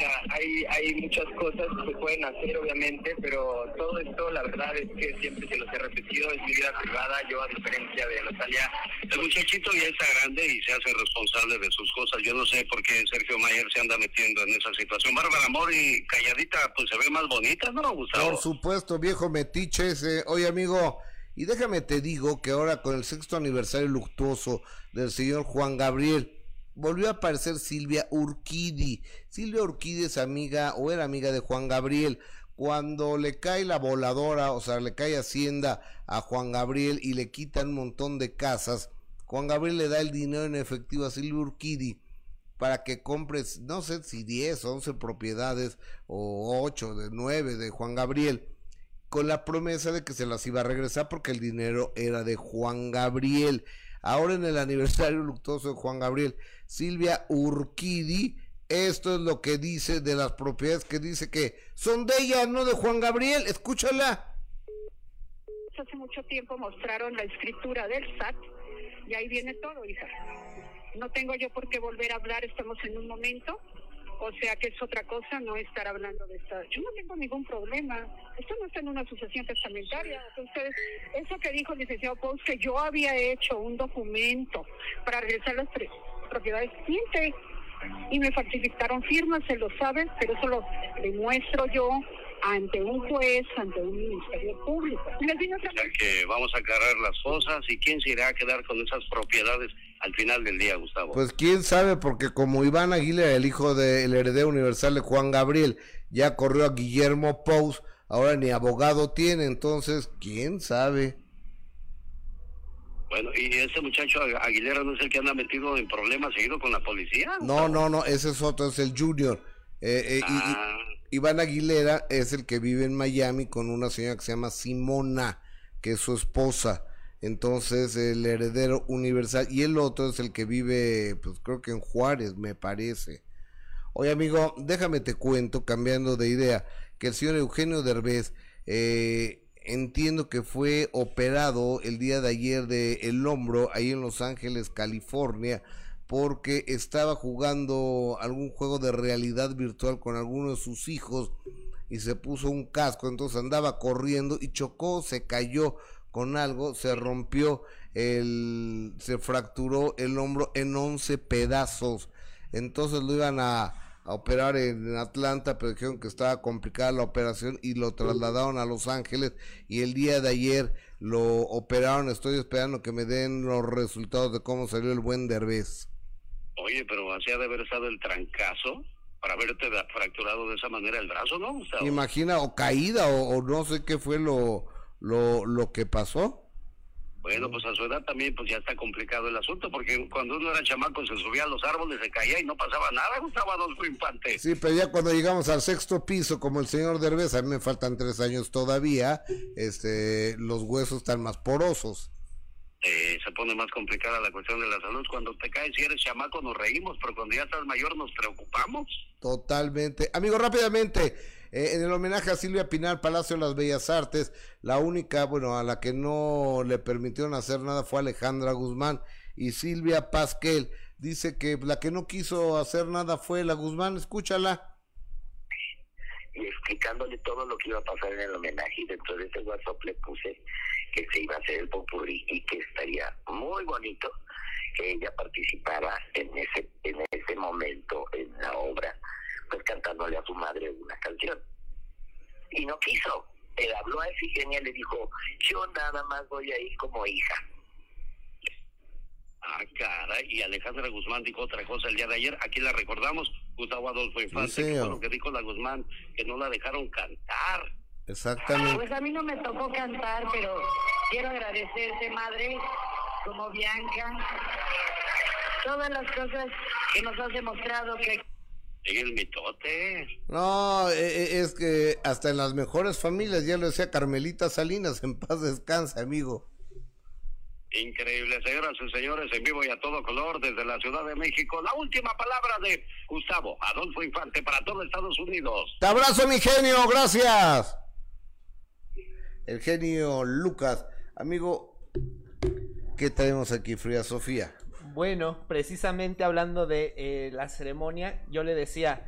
hay, hay muchas cosas que se pueden hacer, obviamente, pero todo esto, la verdad es que siempre se los he repetido, es mi vida privada. Yo, a diferencia de Natalia, el muchachito ya está grande y se hace responsable de sus cosas. Yo no sé por qué Sergio Mayer se anda metiendo en esa situación. Bárbara Mori, calladita, pues se ve más bonita, ¿no, Gustavo? Por supuesto, viejo metiche ese. Oye, amigo. Y déjame te digo que ahora con el sexto aniversario luctuoso del señor Juan Gabriel, volvió a aparecer Silvia Urquidi. Silvia Urquidi es amiga o era amiga de Juan Gabriel. Cuando le cae la voladora, o sea, le cae Hacienda a Juan Gabriel y le quitan un montón de casas, Juan Gabriel le da el dinero en efectivo a Silvia Urquidi para que compres, no sé si 10, 11 propiedades o 8, de 9 de Juan Gabriel. con la promesa de que se las iba a regresar porque el dinero era de Juan Gabriel. Ahora en el aniversario luctuoso de Juan Gabriel, Silvia Urquidi, esto es lo que dice de las propiedades que dice que son de ella, no de Juan Gabriel. Escúchala. Hace mucho tiempo mostraron la escritura del SAT y ahí viene todo, hija. No tengo yo por qué volver a hablar, estamos en un momento o sea que es otra cosa no estar hablando de esta. Yo no tengo ningún problema. Esto no está en una sucesión testamentaria. Entonces, eso que dijo el licenciado Pous, que yo había hecho un documento para regresar las propiedades, siente y me falsificaron firmas, se lo saben, pero eso lo demuestro yo ante un juez, ante un ministerio público. O sea que vamos a cargar las cosas y quién se irá a quedar con esas propiedades al final del día, Gustavo. Pues quién sabe, porque como Iván Aguilera, el hijo del heredero universal de Juan Gabriel, ya corrió a Guillermo Pous, ahora ni abogado tiene, entonces, quién sabe. Bueno, ¿y ese muchacho Aguilera no es el que anda metido en problemas seguido con la policía? No, no, no, ese es otro, es el Junior. Eh, eh, ah. Iván Aguilera es el que vive en Miami con una señora que se llama Simona, que es su esposa entonces el heredero universal y el otro es el que vive pues creo que en Juárez me parece. Oye amigo déjame te cuento cambiando de idea que el señor Eugenio Derbez eh, entiendo que fue operado el día de ayer de el hombro ahí en Los Ángeles California porque estaba jugando algún juego de realidad virtual con alguno de sus hijos y se puso un casco, entonces andaba corriendo y chocó, se cayó con algo, se rompió el, se fracturó el hombro en 11 pedazos. Entonces lo iban a, operar en Atlanta, pero dijeron que estaba complicada la operación y lo trasladaron a Los Ángeles y el día de ayer lo operaron. Estoy esperando que me den los resultados de cómo salió el buen Derbez. Oye, pero así ha de haber estado el trancazo para haberte fracturado de esa manera el brazo, ¿no, Imagina, o caída, o no sé qué fue lo, lo, lo que pasó. Bueno, pues a su edad también pues ya está complicado el asunto, porque cuando uno era chamaco se subía a los árboles, se caía y no pasaba nada, Gustavo Adolfo Infante. Sí, pero ya cuando llegamos al sexto piso, como el señor Derbez, a mí me faltan tres años todavía, este, los huesos están más porosos. Eh, se pone más complicada la cuestión de la salud. Cuando te caes, si eres chamaco, nos reímos, pero cuando ya estás mayor, nos preocupamos. Totalmente. Amigo, rápidamente, eh, en el homenaje a Silvia Pinal, Palacio de las Bellas Artes, la única, bueno, a la que no le permitieron hacer nada fue Alejandra Guzmán y Silvia Pasquel. Dice que la que no quiso hacer nada fue la Guzmán, escúchala. Y explicándole todo lo que iba a pasar en el homenaje, y dentro de ese WhatsApp le puse que se iba a hacer el popurrí y que estaría muy bonito que ella participara en ese en ese momento cantándole a su madre una canción. Y no quiso. Él habló a Efigenia y le dijo, yo nada más voy a ir como hija. Ah, cara, y Alejandra Guzmán dijo otra cosa el día de ayer, aquí la recordamos, Gustavo Adolfo Infante, que lo que dijo la Guzmán, que no la dejaron cantar. Exactamente. Pues a mí no me tocó cantar, pero quiero agradecerte, madre, como Bianca, todas las cosas que nos has demostrado que el mitote. No, e, e, es que hasta en las mejores familias, ya lo decía Carmelita Salinas, en paz descansa, amigo. Increíble, señoras y señores, en vivo y a todo color desde la Ciudad de México. La última palabra de Gustavo Adolfo Infante para todo Estados Unidos. Te abrazo, mi genio, gracias. El genio Lucas. Amigo, ¿qué tenemos aquí, Fría Sofía? Bueno, precisamente hablando de eh, la ceremonia, yo le decía,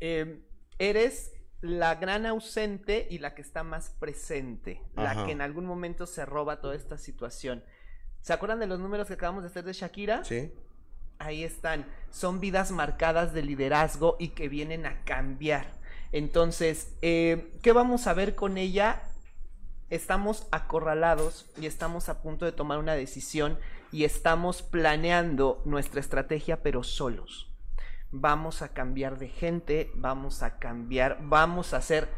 em, eres la gran ausente y la que está más presente, la que en algún momento se roba toda esta situación. ¿Se acuerdan de los números que acabamos de hacer de Shakira? Sí. Ahí están. Son vidas marcadas de liderazgo y que vienen a cambiar. Entonces, eh, ¿qué vamos a ver con ella? Estamos acorralados y estamos a punto de tomar una decisión y estamos planeando nuestra estrategia pero solos. Vamos a cambiar de gente, vamos a cambiar, vamos a hacer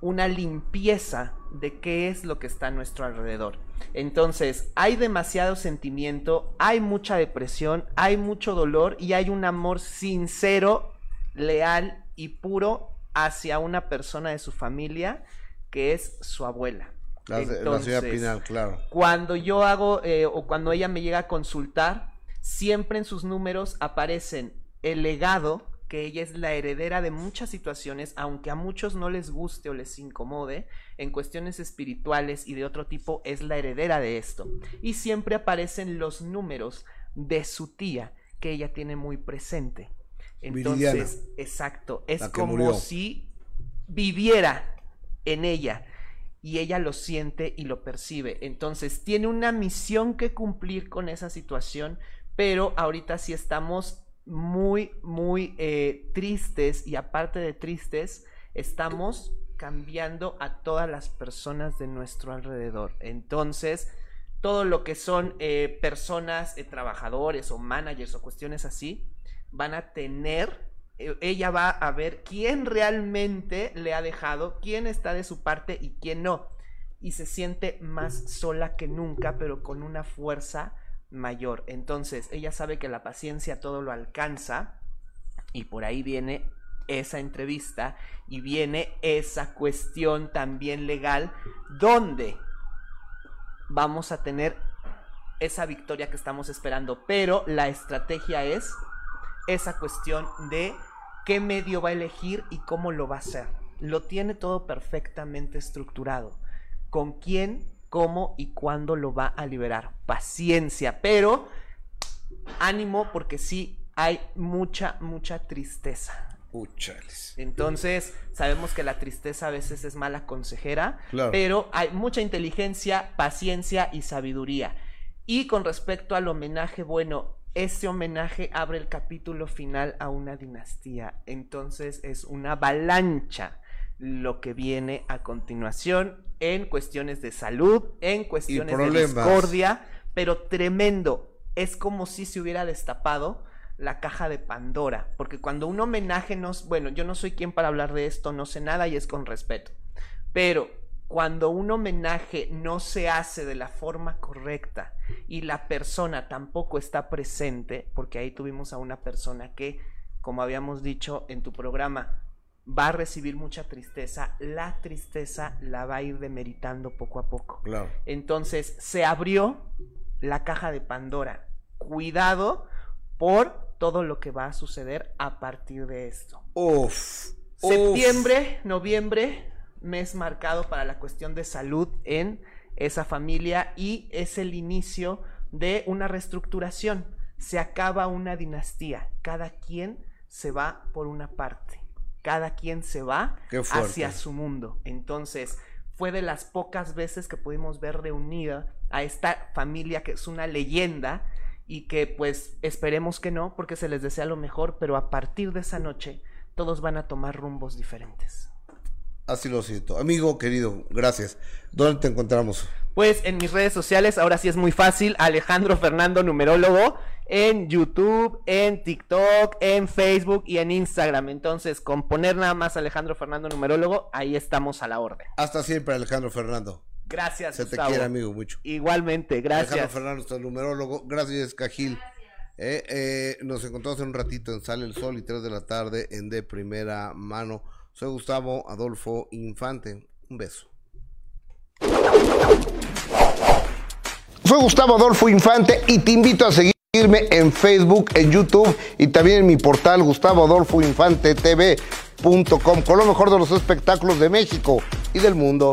una limpieza de qué es lo que está a nuestro alrededor. Entonces, hay demasiado sentimiento, hay mucha depresión, hay mucho dolor y hay un amor sincero, leal y puro hacia una persona de su familia que es su abuela. La, señora Pinal, claro. Cuando yo hago eh, o cuando ella me llega a consultar, siempre en sus números aparecen el legado, que ella es la heredera de muchas situaciones, aunque a muchos no les guste o les incomode, en cuestiones espirituales y de otro tipo, es la heredera de esto. Y siempre aparecen los números de su tía, que ella tiene muy presente. Entonces, exacto, es como si viviera en ella y ella lo siente y lo percibe. Entonces, tiene una misión que cumplir con esa situación, pero ahorita sí estamos muy, muy eh, tristes y aparte de tristes, estamos cambiando a todas las personas de nuestro alrededor. Entonces, todo lo que son eh, personas, eh, trabajadores o managers o cuestiones así, van a tener, ella va a ver quién realmente le ha dejado, quién está de su parte y quién no. Y se siente más sola que nunca, pero con una fuerza mayor. Entonces, ella sabe que la paciencia todo lo alcanza y por ahí viene esa entrevista y viene esa cuestión también legal donde vamos a tener esa victoria que estamos esperando, pero la estrategia es esa cuestión de qué medio va a elegir y cómo lo va a hacer. Lo tiene todo perfectamente estructurado. Con quién, cómo y cuándo lo va a liberar. Paciencia, pero ánimo porque sí hay mucha, mucha tristeza. Entonces, sabemos que la tristeza a veces es mala consejera, pero hay mucha inteligencia, paciencia y sabiduría. Y con respecto al homenaje, bueno, este homenaje abre el capítulo final a una dinastía. Entonces es una avalancha lo que viene a continuación en cuestiones de salud, en cuestiones de discordia, pero tremendo. Es como si se hubiera destapado la caja de Pandora, porque cuando un homenaje nos, bueno, yo no soy quien para hablar de esto, no sé nada y es con respeto, pero cuando un homenaje no se hace de la forma correcta y la persona tampoco está presente, porque ahí tuvimos a una persona que, como habíamos dicho en tu programa, va a recibir mucha tristeza, la tristeza la va a ir demeritando poco a poco. Claro. Entonces se abrió la caja de Pandora. Cuidado por todo lo que va a suceder a partir de esto. Uf. Septiembre, noviembre, mes marcado para la cuestión de salud en esa familia y es el inicio de una reestructuración. Se acaba una dinastía. Cada quien se va por una parte. Cada quien se va hacia su mundo. Entonces, fue de las pocas veces que pudimos ver reunida a esta familia que es una leyenda y que pues esperemos que no, porque se les desea lo mejor, pero a partir de esa noche todos van a tomar rumbos diferentes. Así lo siento. Amigo querido, gracias. ¿Dónde te encontramos? Pues en mis redes sociales, ahora sí es muy fácil, Alejandro Fernando Numerólogo, en YouTube, en TikTok, en Facebook y en Instagram. Entonces, con poner nada más Alejandro Fernando Numerólogo, ahí estamos a la orden. Hasta siempre, Alejandro Fernando. Gracias. Se te quiere, amigo, mucho. Igualmente, gracias. Alejandro Fernando, nuestro numerólogo. Gracias, Cajil. Eh, eh, nos encontramos en un ratito en Sale el Sol y 3 de la tarde en De Primera Mano. Soy Gustavo Adolfo Infante. Un beso. Soy Gustavo Adolfo Infante y te invito a seguirme en Facebook, en YouTube y también en mi portal Gustavo Adolfo Infante TV.com con lo mejor de los espectáculos de México y del mundo.